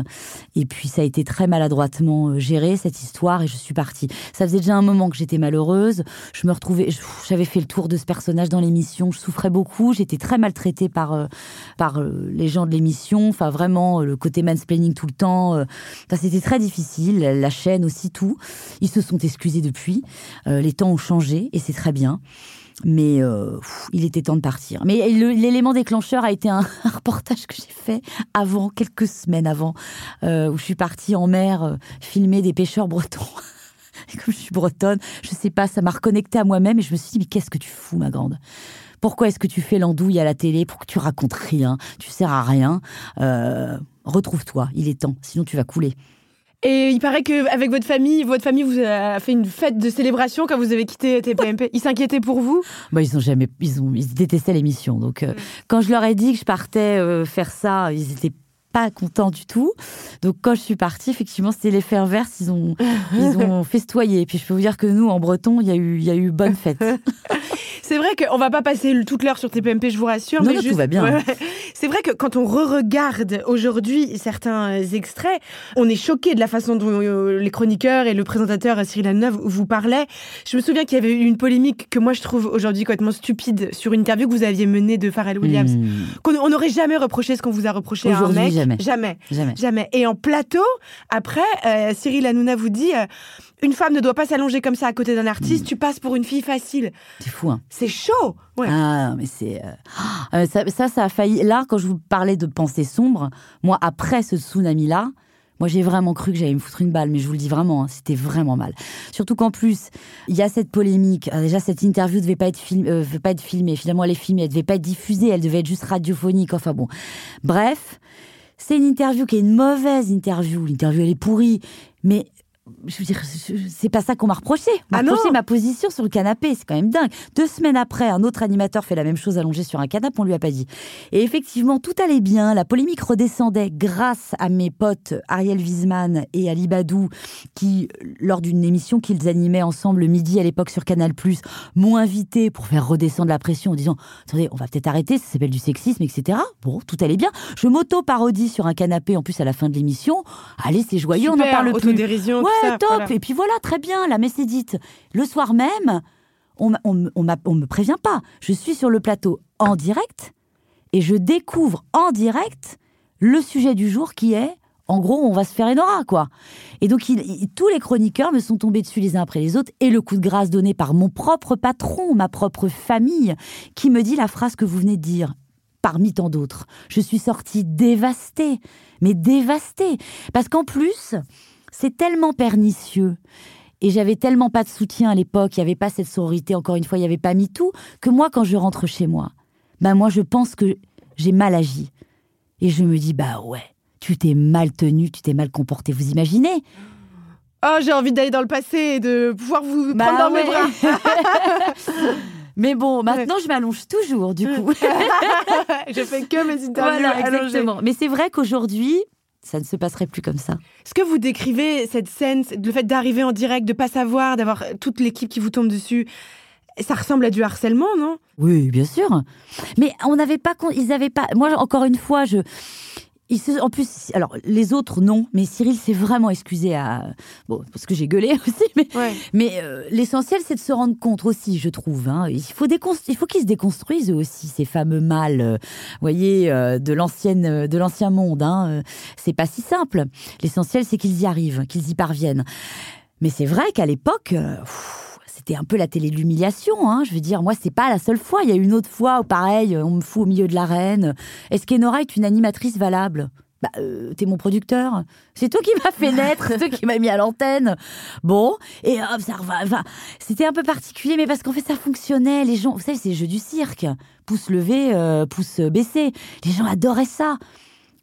D: Et puis, ça a été très maladroitement euh, géré, cette histoire, et je suis partie. Ça faisait déjà un moment que j'étais malheureuse. Je me retrouvais, j'avais fait le tour de ce personnage dans l'émission. Je souffrais beaucoup. J'étais très maltraitée par, euh, par les gens de l'émission. Enfin, vraiment, le côté mansplaining tout le temps. Enfin, c'était très difficile. La chaîne aussi, tout. Ils se sont excusés depuis. Les temps ont changé et c'est très bien. Mais euh, il était temps de partir. Mais l'élément déclencheur a été un, reportage que j'ai fait avant, quelques semaines avant, euh, où je suis partie en mer euh, filmer des pêcheurs bretons. Et comme je suis bretonne, je sais pas, ça m'a reconnecté à moi-même et je me suis dit, mais qu'est-ce que tu fous, ma grande? Pourquoi est-ce que tu fais l'andouille à la télé? Pour que tu racontes rien? Tu sers à rien? Euh, Retrouve-toi, il est temps, sinon tu vas couler.
B: Et il paraît qu'avec votre famille, votre famille vous a fait une fête de célébration quand vous avez quitté TPMP. Ils s'inquiétaient pour vous?
D: Bah, ils ont jamais, ils ont, ils détestaient l'émission. Donc, euh, quand je leur ai dit que je partais euh, faire ça, ils étaient pas contents du tout. Donc, quand je suis partie, effectivement, c'était l'efferverse. Ils ont, ils ont festoyé. Et puis, je peux vous dire que nous, en breton, il y a eu, il y a eu bonne fête.
B: C'est vrai qu'on va pas passer toute l'heure sur TPMP, je vous rassure.
D: Non,
B: mais
D: non, tout
B: juste-
D: va bien.
B: Ouais, ouais. C'est vrai que quand on re-regarde aujourd'hui certains extraits, on est choqué de la façon dont euh, les chroniqueurs et le présentateur euh, Cyril Hanouna vous, parlaient. Je me souviens qu'il y avait eu une polémique que moi je trouve aujourd'hui complètement stupide sur une interview que vous aviez menée de Pharrell Williams.
D: Hmm,
B: Qu'on on n'aurait jamais reproché ce qu'on vous a reproché à un
D: Aujourd'hui,
B: mec.
D: jamais.
B: Jamais.
D: jamais.
B: Jamais. Et en plateau, après, euh, Cyril Hanouna vous dit euh, une femme ne doit pas s'allonger comme ça à côté d'un artiste,
D: Hmm.
B: tu passes pour une fille facile.
D: C'est fou, hein.
B: C'est chaud. Ouais.
D: Ah, mais c'est. euh, ah, ça, ça, ça a failli. Là, quand je vous parlais de pensée sombre, moi, après ce tsunami-là, moi, j'ai vraiment cru que j'allais me foutre une balle, mais je vous le dis vraiment, hein, c'était vraiment mal. Surtout qu'en plus, il y a cette polémique. Euh, déjà, cette interview devait pas être, film, euh, devait pas être filmée. Finalement, elle est filmée, elle devait pas être diffusée, elle devait être juste radiophonique. Enfin bon. Bref, c'est une interview qui est une mauvaise interview. L'interview, elle est pourrie. Mais je veux dire, c'est pas ça qu'on m'a reproché. On m'a
B: Ah
D: reproché ma position sur le canapé. C'est quand même dingue. Deux semaines après, un autre animateur fait la même chose allongé sur un canapé, on lui a pas dit. Et effectivement, tout allait bien. La polémique redescendait grâce à mes potes Ariel Wiesman et Ali Badou, qui, lors d'une émission qu'ils animaient ensemble le midi à l'époque sur Canal+, m'ont invité pour faire redescendre la pression en disant Attendez, on va peut-être arrêter, ça s'appelle du sexisme, etc. Bon, tout allait bien. Je m'auto-parodie sur un canapé, en plus à la fin de l'émission. Allez, c'est joyeux, on n'en
B: Super,
D: parle plus. Ouais,
B: ça,
D: top.
B: voilà.
D: Et puis voilà, très bien, la messe est dite. Le soir même, on, on, me- prévient pas. Je suis sur le plateau en direct et je découvre en direct le sujet du jour qui est, en gros, on va se faire Enora, quoi. Et donc, il- il- tous les chroniqueurs me sont tombés dessus les uns après les autres et le coup de grâce donné par mon propre patron, ma propre famille, qui me dit la phrase que vous venez de dire. Parmi tant d'autres, je suis sortie dévastée, mais dévastée. Parce qu'en plus, c'est tellement pernicieux. Et j'avais tellement pas de soutien à l'époque, il n'y avait pas cette sororité, encore une fois, il n'y avait pas MeToo, que moi, quand je rentre chez moi, ben moi, je pense que j'ai mal agi. Et je me dis, bah ouais, tu t'es mal tenu, tu t'es mal comporté. Vous imaginez?
B: Oh, j'ai envie d'aller dans le passé et de pouvoir vous
D: Bah
B: prendre dans mes bras.
D: Mais bon, maintenant, je m'allonge toujours, du coup.
B: je fais que mes interviews
D: voilà,
B: allongées.
D: exactement. Mais c'est vrai qu'aujourd'hui, ça ne se passerait plus comme ça.
B: Est-ce que vous décrivez cette scène, le fait d'arriver en direct, de pas savoir, d'avoir toute l'équipe qui vous tombe dessus Ça ressemble à du harcèlement, non?
D: Oui, bien sûr. Mais on n'avait pas, ils avaient pas. Moi, encore une fois, je. Se- en plus, alors les autres non, mais Cyril s'est vraiment excusé à bon parce que j'ai gueulé aussi, mais
B: Ouais.
D: mais euh, l'essentiel c'est de se rendre compte aussi, je trouve. hein. Il faut il faut qu'ils se déconstruisent aussi ces fameux mâles, euh, voyez, euh, de l'ancienne, euh, de l'ancien monde. Hein. Euh, C'est pas si simple. L'essentiel c'est qu'ils y arrivent, qu'ils y parviennent. Mais c'est vrai qu'à l'époque. C'était un peu la télé de l'humiliation, hein. je veux dire. Moi, c'est pas la seule fois. Il y a une autre fois où, pareil, on me fout au milieu de l'arène. Est-ce qu'Enora est une animatrice valable? Bah, euh, t'es mon producteur. C'est toi qui m'as fait naître, c'est toi qui m'as mis à l'antenne. Bon, et hop, ça enfin, c'était un peu particulier, mais parce qu'en fait, ça fonctionnait. Les gens, vous savez, c'est le jeu du cirque. Pouce levé, euh, pouce baissé. Les gens adoraient ça.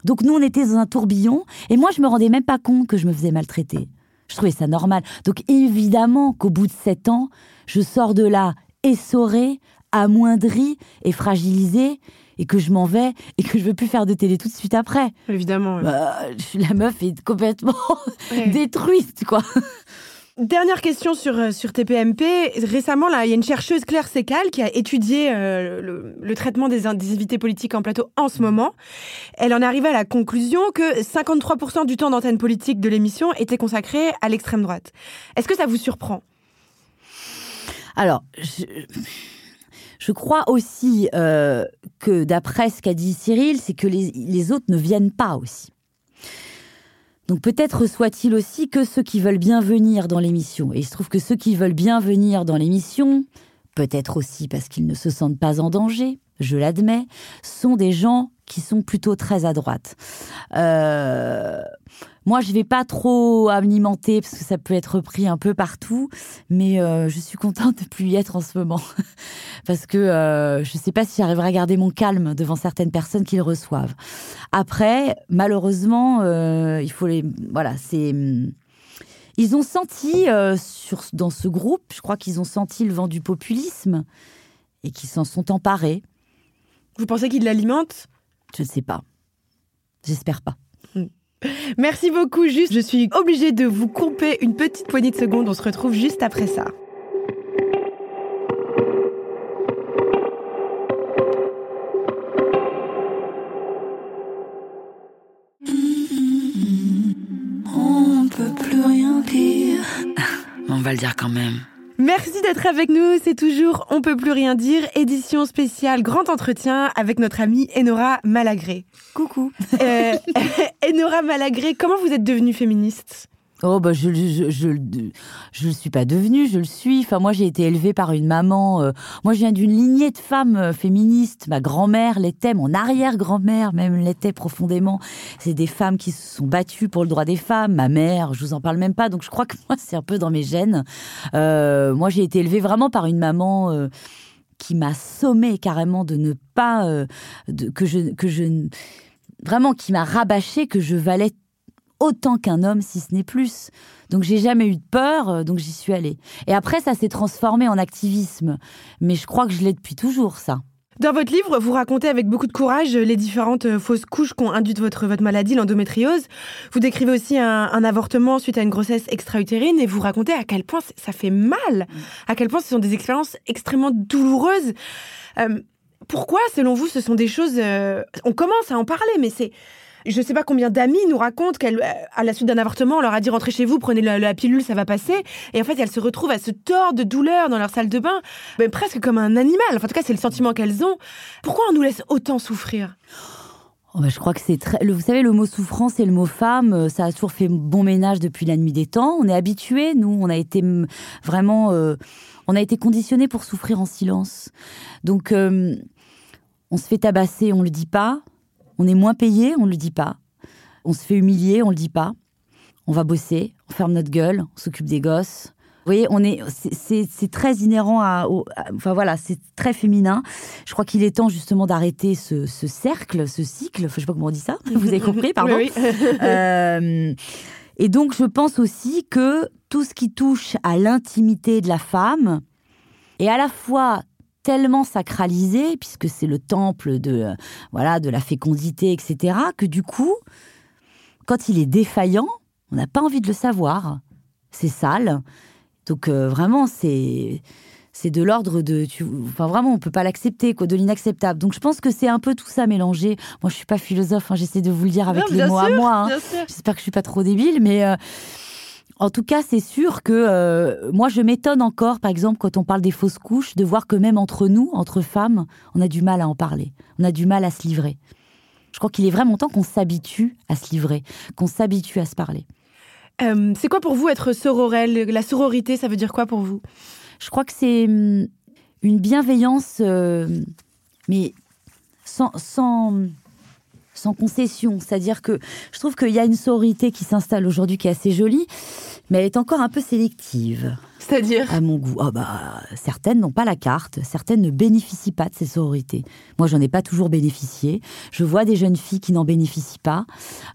D: Donc nous, on était dans un tourbillon, et moi, je me rendais même pas compte que je me faisais maltraiter. Je trouvais ça normal. Donc évidemment qu'au bout de sept ans, je sors de là essorée, amoindrie et fragilisée et que je m'en vais et que je veux plus faire de télé tout de suite après.
B: Évidemment.
D: Bah, la meuf est complètement détruite, quoi.
B: Dernière question sur, euh, sur TPMP. Récemment, là, il y a une chercheuse, Claire Sécal, qui a étudié euh, le, traitement des, invités politiques en plateau en ce moment. Elle en est arrivée à la conclusion que 53% du temps d'antenne politique de l'émission était consacré à l'extrême droite. Est-ce que ça vous surprend?
D: Alors, je, crois aussi euh, que d'après ce qu'a dit Cyril, c'est que les autres ne viennent pas aussi. Donc peut-être soit-il aussi que ceux qui veulent bien venir dans l'émission. Et il se trouve que ceux qui veulent bien venir dans l'émission, peut-être aussi parce qu'ils ne se sentent pas en danger, je l'admets, sont des gens qui sont plutôt très à droite. Euh, moi, je vais pas trop alimenter parce que ça peut être repris un peu partout, mais euh, je suis contente de plus y être en ce moment parce que euh, je sais pas si j'arriverai à garder mon calme devant certaines personnes qui le reçoivent. Après, malheureusement, euh, il faut les voilà, c'est ils ont senti sur dans ce groupe, je crois qu'ils ont senti le vent du populisme et qu'ils s'en sont emparés.
B: Vous pensez qu'ils l'alimentent?
D: Je ne sais pas. J'espère pas.
B: Merci beaucoup. Juste, je suis obligée de vous couper une petite poignée de secondes. On se retrouve juste après ça.
C: On peut plus rien dire. On va le dire quand même.
B: Merci d'être avec nous. C'est toujours On peut plus rien dire, édition spéciale grand entretien avec notre amie Enora Malagré.
D: Coucou.
B: Euh, Enora Malagré, comment vous êtes devenue féministe?
D: Oh bah je je je je le suis pas devenue, je le suis. Enfin moi j'ai été élevée par une maman. Euh, moi je viens d'une lignée de femmes euh, féministes. Ma grand-mère l'était, mon arrière-grand-mère même l'était profondément. C'est des femmes qui se sont battues pour le droit des femmes. Ma mère, je vous en parle même pas. Donc je crois que moi c'est un peu dans mes gènes. Euh, moi j'ai été élevée vraiment par une maman. Qui m'a sommé carrément de ne pas que je que je vraiment qui m'a rabâché que je valais autant qu'un homme, si ce n'est plus. Donc j'ai jamais eu de peur, euh, donc j'y suis allée. Et après, ça s'est transformé en activisme. Mais je crois que je l'ai depuis toujours, ça.
B: Dans votre livre, vous racontez avec beaucoup de courage les différentes euh, fausses couches qu'ont induit votre, votre maladie, l'endométriose. Vous décrivez aussi un, avortement suite à une grossesse extra-utérine et vous racontez à quel point ça fait mal, à quel point ce sont des expériences extrêmement douloureuses. Euh, pourquoi, selon vous, ce sont des choses... on commence à en parler, mais c'est je ne sais pas combien d'amis nous racontent qu'à la suite d'un avortement, on leur a dit rentrez chez vous, prenez la, pilule, ça va passer. Et en fait, elles se retrouvent à se tordre de douleur dans leur salle de bain, mais presque comme un animal. Enfin, en tout cas, c'est le sentiment qu'elles ont. Pourquoi on nous laisse autant souffrir?
D: Oh bah, je crois que c'est très. Vous savez, le mot souffrance et le mot femme, euh, ça a toujours fait bon ménage depuis la nuit des temps. On est habitués, nous, on a été vraiment. Euh, on a été conditionnés pour souffrir en silence. Donc, euh, on se fait tabasser, on le dit pas. On est moins payé, on ne le dit pas. On se fait humilier, on le dit pas. On va bosser, on ferme notre gueule, on s'occupe des gosses. Vous voyez, on est, c'est très inhérent à, enfin voilà, c'est très féminin. Je crois qu'il est temps justement d'arrêter ce, cercle, ce cycle. je sais pas comment on dit ça. Vous avez compris, pardon. Oui, euh, et donc, je pense aussi que tout ce qui touche à l'intimité de la femme est à la fois tellement sacralisé, puisque c'est le temple de, euh, voilà, de la fécondité, etc., que du coup, quand il est défaillant, on n'a pas envie de le savoir. C'est sale. Donc euh, vraiment, c'est c'est de l'ordre de, tu, enfin vraiment, on peut pas l'accepter, quoi, de l'inacceptable. Donc je pense que c'est un peu tout ça mélangé. Moi, je suis pas philosophe, hein, j'essaie de vous le dire avec les mots à moi. Hein. J'espère que je suis pas trop débile, mais euh, en tout cas, c'est sûr que euh, moi, je m'étonne encore, par exemple, quand on parle des fausses couches, de voir que même entre nous, entre femmes, on a du mal à en parler. On a du mal à se livrer. Je crois qu'il est vraiment temps qu'on s'habitue à se livrer, qu'on s'habitue à se parler.
B: Euh, c'est quoi pour vous être sororelle? La sororité, ça veut dire quoi pour vous?
D: Je crois que c'est hum, une bienveillance, euh, mais sans, sans sans concession. C'est-à-dire que je trouve qu'il y a une sororité qui s'installe aujourd'hui qui est assez jolie, mais elle est encore un peu sélective.
B: C'est-à-dire?
D: À mon goût. Ah bah, certaines n'ont pas la carte, certaines ne bénéficient pas de ces sororités. Moi, j'en ai pas toujours bénéficié. Je vois des jeunes filles qui n'en bénéficient pas.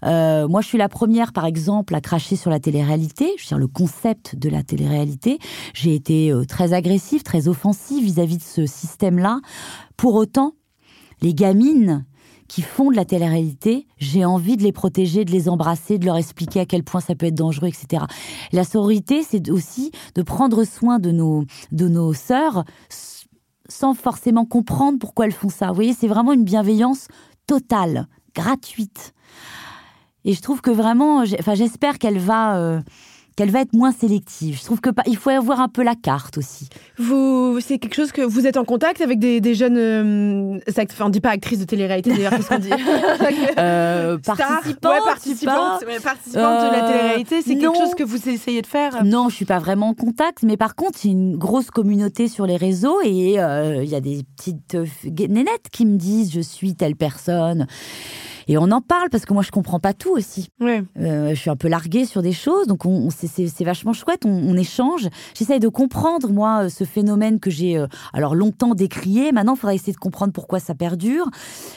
D: Euh, moi, je suis la première, par exemple, à cracher sur la télé-réalité. Je veux dire, le concept de la télé-réalité. J'ai été euh, très agressive, très offensive vis-à-vis de ce système-là. Pour autant, les gamines qui font de la télé-réalité, j'ai envie de les protéger, de les embrasser, de leur expliquer à quel point ça peut être dangereux, etc. La sororité, c'est aussi de prendre soin de nos, de nos sœurs sans forcément comprendre pourquoi elles font ça. Vous voyez, c'est vraiment une bienveillance totale, gratuite. Et je trouve que vraiment, enfin, j'espère qu'elle va, euh, qu'elle va être moins sélective. Je trouve que il faut avoir un peu la carte aussi.
B: Vous, c'est quelque chose que vous êtes en contact avec des, des jeunes. euh, enfin, on dit pas actrice de télé-réalité d'ailleurs, qu'est-ce qu'on dit
D: Euh,
B: ouais, participantes, ouais, de la
D: Euh,
B: télé-réalité, c'est quelque chose que vous essayez de faire?
D: Non, je suis pas vraiment en contact, mais par contre, j'ai une grosse communauté sur les réseaux et euh, il y a des petites euh, nénettes qui me disent je suis telle personne. Et on en parle parce que moi je comprends pas tout aussi.
B: Ouais.
D: Euh, je suis un peu larguée sur des choses, donc on, on- c'est- vachement chouette. On, on échange. J'essaye de comprendre moi euh, ce phénomène que j'ai euh, alors longtemps décrié. Maintenant, il faudra essayer de comprendre pourquoi ça perdure.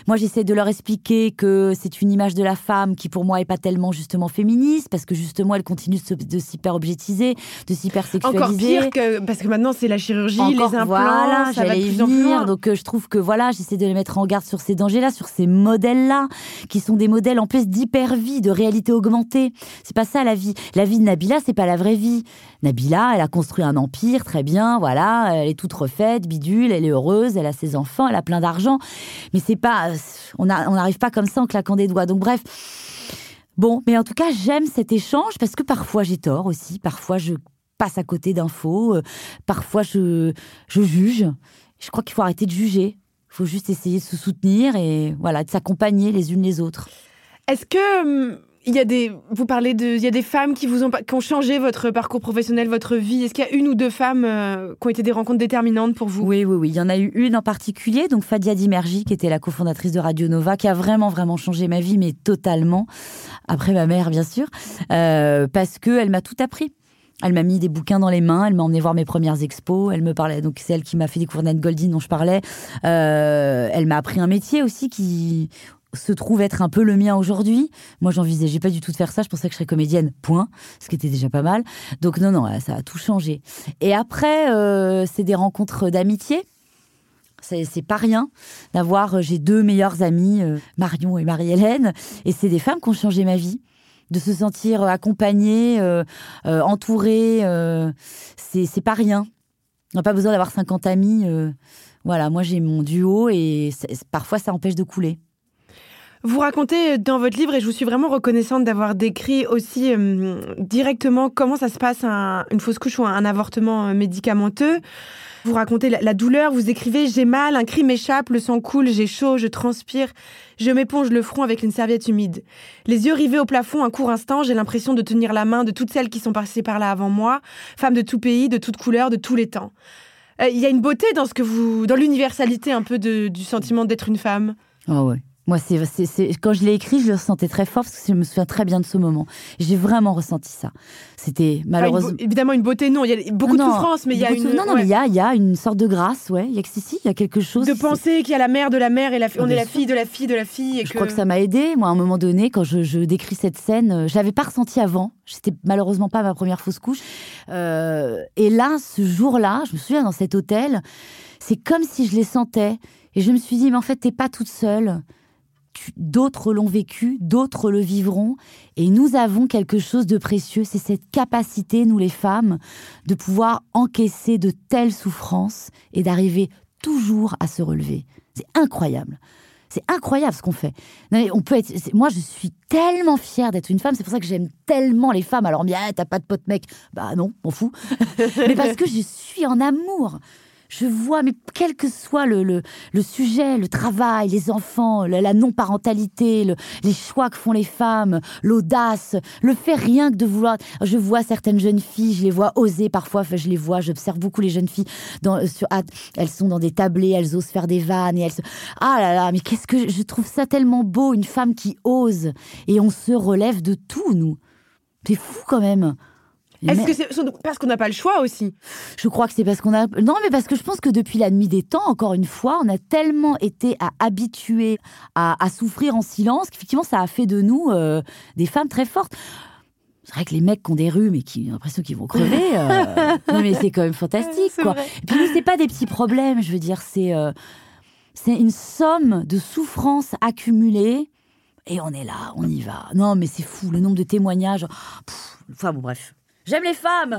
D: Moi, j'essaie de leur expliquer que c'est une image de la femme qui pour moi est pas tellement justement féministe parce que justement elle continue de, de s'hyper-objetiser, de s'hyper-sexualiser.
B: Encore pire que. Parce que maintenant, c'est la chirurgie,
D: Encore,
B: les implants,
D: voilà,
B: ça va de plus en plus
D: venir.
B: loin.
D: Donc euh, je trouve que voilà, j'essaie de les mettre en garde sur ces dangers-là, sur ces modèles-là, qui sont des modèles en plus d'hyper-vie, de réalité augmentée. C'est pas ça la vie. La vie de Nabila, c'est pas la vraie vie. Nabila, elle a construit un empire, très bien, voilà, elle est toute refaite, bidule, elle est heureuse, elle a ses enfants, elle a plein d'argent. Mais c'est pas, on n'arrive pas comme ça en claquant des doigts. Donc bref. Bon, mais en tout cas, j'aime cet échange parce que parfois j'ai tort aussi, parfois je passe à côté d'infos, euh, parfois je, je juge. Je crois qu'il faut arrêter de juger. Il faut juste essayer de se soutenir et voilà, de s'accompagner les unes les autres.
B: Est-ce que. hum, Il y a des, vous parlez de, il y a des femmes qui vous ont, qui ont changé votre parcours professionnel, votre vie. Est-ce qu'il y a une ou deux femmes euh, qui ont été des rencontres déterminantes pour vous?
D: Oui, oui, oui. Il y en a eu une en particulier, donc Fadia Dimerji, qui était la cofondatrice de Radio Nova, qui a vraiment, vraiment changé ma vie, mais totalement. Après ma mère, bien sûr, euh, parce que elle m'a tout appris. Elle m'a mis des bouquins dans les mains, elle m'a emmené voir mes premières expos, elle me parlait, donc c'est elle qui m'a fait découvrir Nat Goldin dont je parlais. Euh, elle m'a appris un métier aussi qui se trouve être un peu le mien aujourd'hui. Moi, j'envisageais pas du tout de faire ça. Je pensais que je serais comédienne, point. Ce qui était déjà pas mal. Donc, non, non, ça a tout changé. Et après, euh, c'est des rencontres d'amitié. C'est pas rien d'avoir. J'ai deux meilleures amies, euh, Marion et Marie-Hélène. Et c'est des femmes qui ont changé ma vie. De se sentir euh, euh, entourée. euh, c'est c'est pas rien. On n'a pas besoin d'avoir 50 amis. euh, voilà, moi j'ai mon duo et parfois ça empêche de couler.
B: Vous racontez dans votre livre, et je vous suis vraiment reconnaissante d'avoir décrit aussi euh, directement comment ça se passe un- une fausse couche ou un, avortement euh, médicamenteux. Vous racontez la, douleur, vous écrivez J'ai mal, un cri m'échappe, le sang coule, j'ai chaud, je transpire, je m'éponge le front avec une serviette humide. Les yeux rivés au plafond un court instant, j'ai l'impression de tenir la main de toutes celles qui sont passées par là avant moi, femmes de tout pays, de toute couleur, de tous les temps. Euh, Il y a une beauté dans ce que vous, dans l'universalité un peu du sentiment d'être une femme.
D: Ah ouais. Moi, c'est, c'est, c'est- quand je l'ai écrit, je le ressentais très fort parce que je me souviens très bien de ce moment. J'ai vraiment ressenti ça. C'était
B: une
D: malheureusement.
B: beau- évidemment, une beauté, non. Il y a beaucoup
D: Non,
B: de souffrance, mais il y a une.
D: Non, non,
B: ouais.
D: mais il y a, il y a une sorte de grâce, ouais. Il y a que si, si, il y a quelque chose.
B: De
D: c'est-
B: penser qu'il y a la mère de la mère et la on
D: Bien
B: est la
D: sûr.
B: fille de la fille de la fille. Et
D: Je crois que ça m'a aidé. Moi, à un moment donné, quand je, je décris cette scène, euh, je l'avais pas ressenti avant. C'était malheureusement pas ma première fausse couche. Euh, et là, ce jour-là, je me souviens dans cet hôtel, c'est comme si je les sentais. Et je me suis dit, mais en fait, t'es pas toute seule. D'autres l'ont vécu, d'autres le vivront. Et nous avons quelque chose de précieux. C'est cette capacité, nous les femmes, de pouvoir encaisser de telles souffrances et d'arriver toujours à se relever. C'est incroyable. C'est incroyable ce qu'on fait. On peut être. Moi, je suis tellement fière d'être une femme. C'est pour ça que j'aime tellement les femmes. Alors, bien, t'as pas de pote mec. Bah non, m'en fous. mais parce que je suis en amour. Je vois, mais quel que soit le, sujet, le travail, les enfants, la, non-parentalité, le- les choix que font les femmes, l'audace, le fait rien que de vouloir. Je vois certaines jeunes filles, je les vois oser parfois, je les vois, j'observe beaucoup les jeunes filles, dans, sur, ah, elles sont dans des tablés, elles osent faire des vannes, et elles se... Ah là là, mais qu'est-ce que je trouve ça tellement beau, une femme qui ose, et on se relève de tout, nous. C'est fou quand même.
B: Est-ce que c'est parce qu'on n'a pas le choix aussi?
D: Je crois que c'est parce qu'on a. Non, mais parce que je pense que depuis la nuit des temps, encore une fois, on a tellement été à habitués à, à souffrir en silence qu'effectivement, ça a fait de nous euh, des femmes très fortes. C'est vrai que les mecs qui ont des rhumes et qui ont l'impression qu'ils vont crever, euh, non, mais c'est quand même fantastique, quoi.
B: vrai.
D: Et puis c'est pas des petits problèmes, je veux dire, c'est euh, c'est une somme de souffrances accumulées. Et on est là, on y va. Non, mais c'est fou, le nombre de témoignages. Pff, Enfin bon, bref. J'aime les femmes.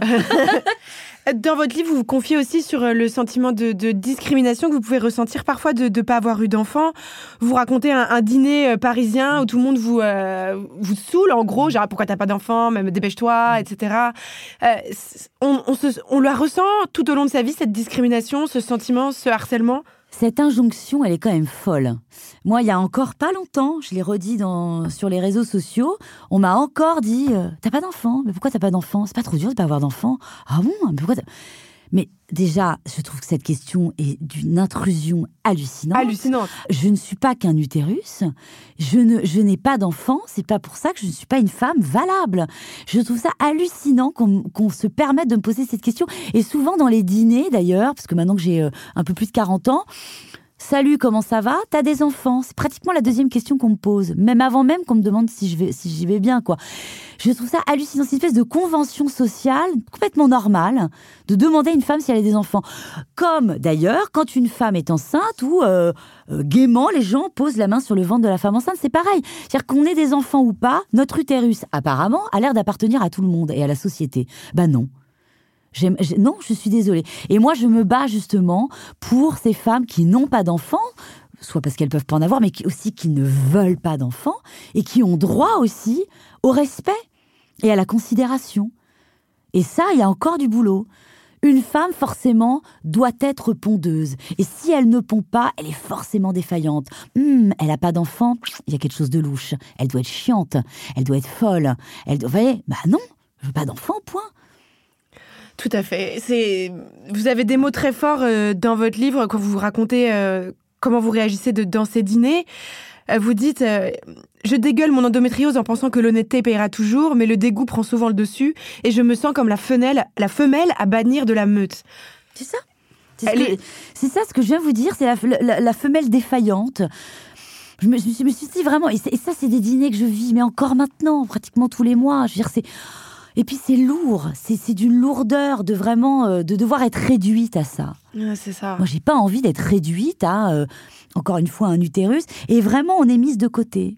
B: Dans votre livre, vous vous confiez aussi sur euh, le sentiment de, de discrimination que vous pouvez ressentir parfois de ne pas avoir eu d'enfant. Vous racontez un, un dîner euh, parisien où tout le monde vous, euh, vous saoule, en gros, genre pourquoi t'as pas d'enfant, même dépêche-toi, etc. Euh, c- on, on, se, on la ressent tout au long de sa vie, cette discrimination, ce sentiment, ce harcèlement?
D: Cette injonction, elle est quand même folle. Moi, il y a encore pas longtemps, je l'ai redit sur les réseaux sociaux, on m'a encore dit euh, T'as pas d'enfant? Mais pourquoi t'as pas d'enfant? C'est pas trop dur de pas avoir d'enfant. Ah bon? Mais pourquoi Mais déjà, je trouve que cette question est d'une intrusion hallucinante.
B: Hallucinante.
D: Je ne suis pas qu'un utérus. Je ne, je n'ai pas d'enfant. C'est pas pour ça que je ne suis pas une femme valable. Je trouve ça hallucinant qu'on qu'on se permette de me poser cette question. Et souvent dans les dîners, d'ailleurs, parce que maintenant que j'ai euh, un peu plus de 40 ans, Salut, comment ça va? T'as des enfants? C'est pratiquement la deuxième question qu'on me pose, même avant même qu'on me demande si vais, j'y vais bien, quoi. Je trouve ça hallucinant, c'est une espèce de convention sociale complètement normale de demander à une femme si elle a des enfants. Comme d'ailleurs quand une femme est enceinte ou euh, euh, gaiement les gens posent la main sur le ventre de la femme enceinte, c'est pareil. C'est-à-dire qu'on ait des enfants ou pas, notre utérus apparemment a l'air d'appartenir à tout le monde et à la société. Ben non. Non, je suis désolée. Et moi, je me bats justement pour ces femmes qui n'ont pas d'enfants, soit parce qu'elles peuvent pas en avoir, mais aussi qui ne veulent pas d'enfants et qui ont droit aussi au respect et à la considération. Et ça, il y a encore du boulot. Une femme, forcément, doit être pondeuse. Et si elle ne pond pas, elle est forcément défaillante. Hum, elle n'a pas d'enfant, il y a quelque chose de louche. Elle doit être chiante, elle doit être folle. Elle doit... Vous voyez, bah non, je veux pas d'enfant, point.
B: Tout à fait. C'est vous avez des mots très forts euh, dans votre livre quand vous racontez euh, comment vous réagissez de, dans ces dîners. Euh, vous dites je dégueule mon endométriose en pensant que l'honnêteté payera toujours, mais le dégoût prend souvent le dessus et je me sens comme la femelle, la femelle à bannir de la meute.
D: C'est ça. C'est ce,
B: est-
D: ça ce que je viens vous dire, c'est la, la- la femelle défaillante. Je me, je me suis- dit vraiment, et, et ça, c'est des dîners que je vis, mais encore maintenant, pratiquement tous les mois. Je veux dire, c'est. Et puis c'est lourd, c'est d'une lourdeur de vraiment euh, de devoir être réduite à ça.
B: Ah, c'est ça.
D: Moi, j'ai pas envie d'être réduite à euh, encore une fois un utérus. Et vraiment, on est mise de côté.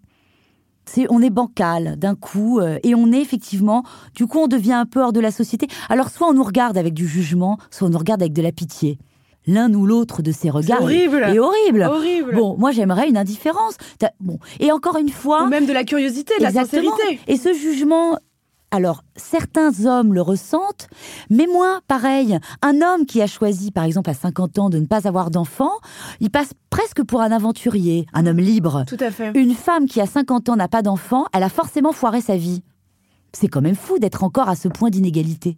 D: On est bancal d'un coup, euh, et on est effectivement, du coup, on devient un peu hors de la société. Alors, soit on nous regarde avec du jugement, soit on nous regarde avec de la pitié. L'un ou l'autre de ces regards est-
B: horrible.
D: est horrible.
B: Horrible.
D: Bon, moi, j'aimerais une indifférence. Bon, et encore une fois,
B: Ou même de la curiosité, de la sincérité.
D: Et ce jugement, alors certains hommes le ressentent, mais moi, pareil. Un homme qui a choisi, par exemple, à 50 ans de ne pas avoir d'enfant, il passe presque pour un aventurier, un homme libre.
B: Tout à fait.
D: Une femme qui a 50 ans n'a pas d'enfant, elle a forcément foiré sa vie. C'est quand même fou d'être encore à ce point d'inégalité.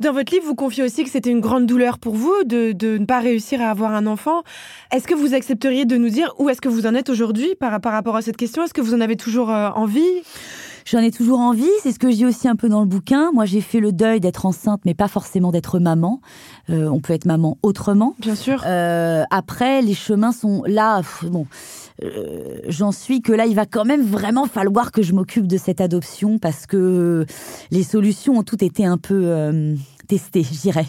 B: Dans votre livre, vous confiez aussi que c'était une grande douleur pour vous de, de ne pas réussir à avoir un enfant. Est-ce que vous accepteriez de nous dire où est-ce que vous en êtes aujourd'hui par, par rapport à cette question? Est-ce que vous en avez toujours euh, envie?
D: J'en ai toujours envie, c'est ce que je dis aussi un peu dans le bouquin. Moi, j'ai fait le deuil d'être enceinte, mais pas forcément d'être maman. Euh, on peut être maman autrement.
B: Bien sûr.
D: Euh, après, les chemins sont là. pff, bon, euh, j'en suis que là, il va quand même vraiment falloir que je m'occupe de cette adoption parce que les solutions ont toutes été un peu testées, je dirais.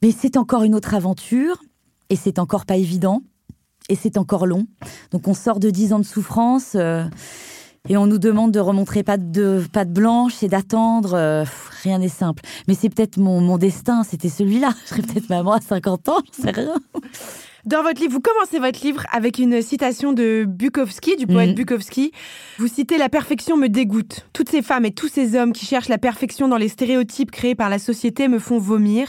D: Mais c'est encore une autre aventure et c'est encore pas évident et c'est encore long. Donc on sort de dix ans de souffrance. Et on nous demande de remontrer patte de patte blanche et d'attendre. euh, rien n'est simple. Mais c'est peut-être mon, mon destin, c'était celui-là. Je serais peut-être maman à 50 ans, je sais rien.
B: Dans votre livre, vous commencez votre livre avec une citation de Bukowski, du poète
D: Mhm.
B: Bukowski. Vous citez La perfection me dégoûte. Toutes ces femmes et tous ces hommes qui cherchent la perfection dans les stéréotypes créés par la société me font vomir.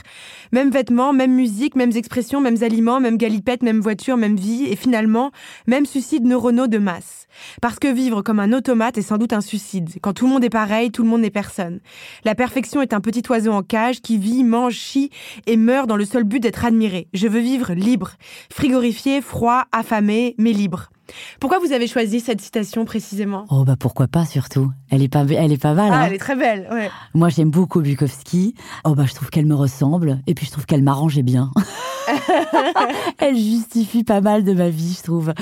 B: Mêmes vêtements, même musique, mêmes expressions, mêmes aliments, même galipette, même voiture, même vie, et finalement, même suicide neuronaux de masse. Parce que vivre comme un automate est sans doute un suicide. Quand tout le monde est pareil, tout le monde n'est personne. La perfection est un petit oiseau en cage qui vit, mange, chie et meurt dans le seul but d'être admiré. Je veux vivre libre. Frigorifié, froid, affamé, mais libre. Pourquoi vous avez choisi cette citation précisément?
D: Oh bah pourquoi pas surtout. Elle est pas elle est pas mal.
B: Ah,
D: hein.
B: elle est très belle. Ouais.
D: Moi j'aime beaucoup Bukowski. Oh bah je trouve qu'elle me ressemble et puis je trouve qu'elle m'arrangeait bien. elle justifie pas mal de ma vie, je trouve.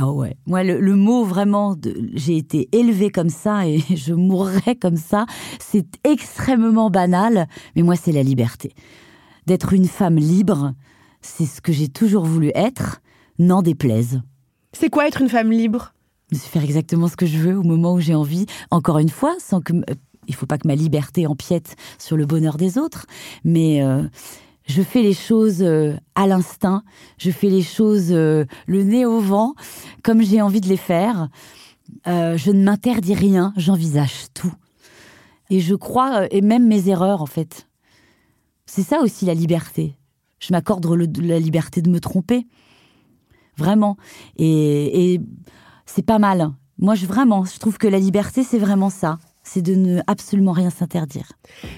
D: Oh ouais. Moi le, le mot vraiment j'ai été élevée comme ça et je mourrai comme ça, c'est extrêmement banal, mais moi c'est la liberté. D'être une femme libre, c'est ce que j'ai toujours voulu être, n'en déplaise
B: C'est quoi être une femme libre?
D: De faire exactement ce que je veux au moment où j'ai envie. Encore une fois, sans que euh, il faut pas que ma liberté empiète sur le bonheur des autres, mais euh, je fais les choses euh, à l'instinct, je fais les choses le nez au vent, comme j'ai envie de les faire. Je ne m'interdis rien, j'envisage tout. Et je crois, et même mes erreurs en fait. C'est ça aussi la liberté. Je m'accorde la liberté de me tromper. Vraiment. Et, c'est pas mal. Moi, je vraiment, je trouve que la liberté, c'est vraiment ça. C'est de ne absolument rien s'interdire.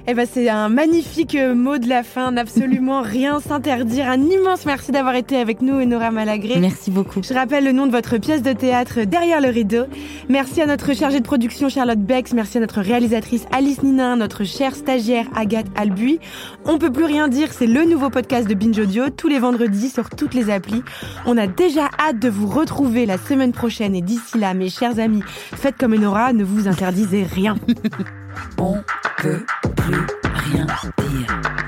B: Eh ben, c'est un magnifique euh, mot de la fin, n'absolument rien s'interdire. Un immense merci d'avoir été avec nous, Enora Malagré.
D: Merci beaucoup.
B: Je rappelle le nom de votre pièce de théâtre Derrière le rideau. Merci à notre chargée de production Charlotte Bex, merci à notre réalisatrice Alice Ninin, notre chère stagiaire Agathe Albuy. On peut plus rien dire, c'est le nouveau podcast de Binge Audio tous les vendredis sur toutes les applis. On a déjà hâte de vous retrouver la semaine prochaine et d'ici là, mes chers amis, faites comme Enora, ne vous interdisez rien.
C: On peut plus rien dire.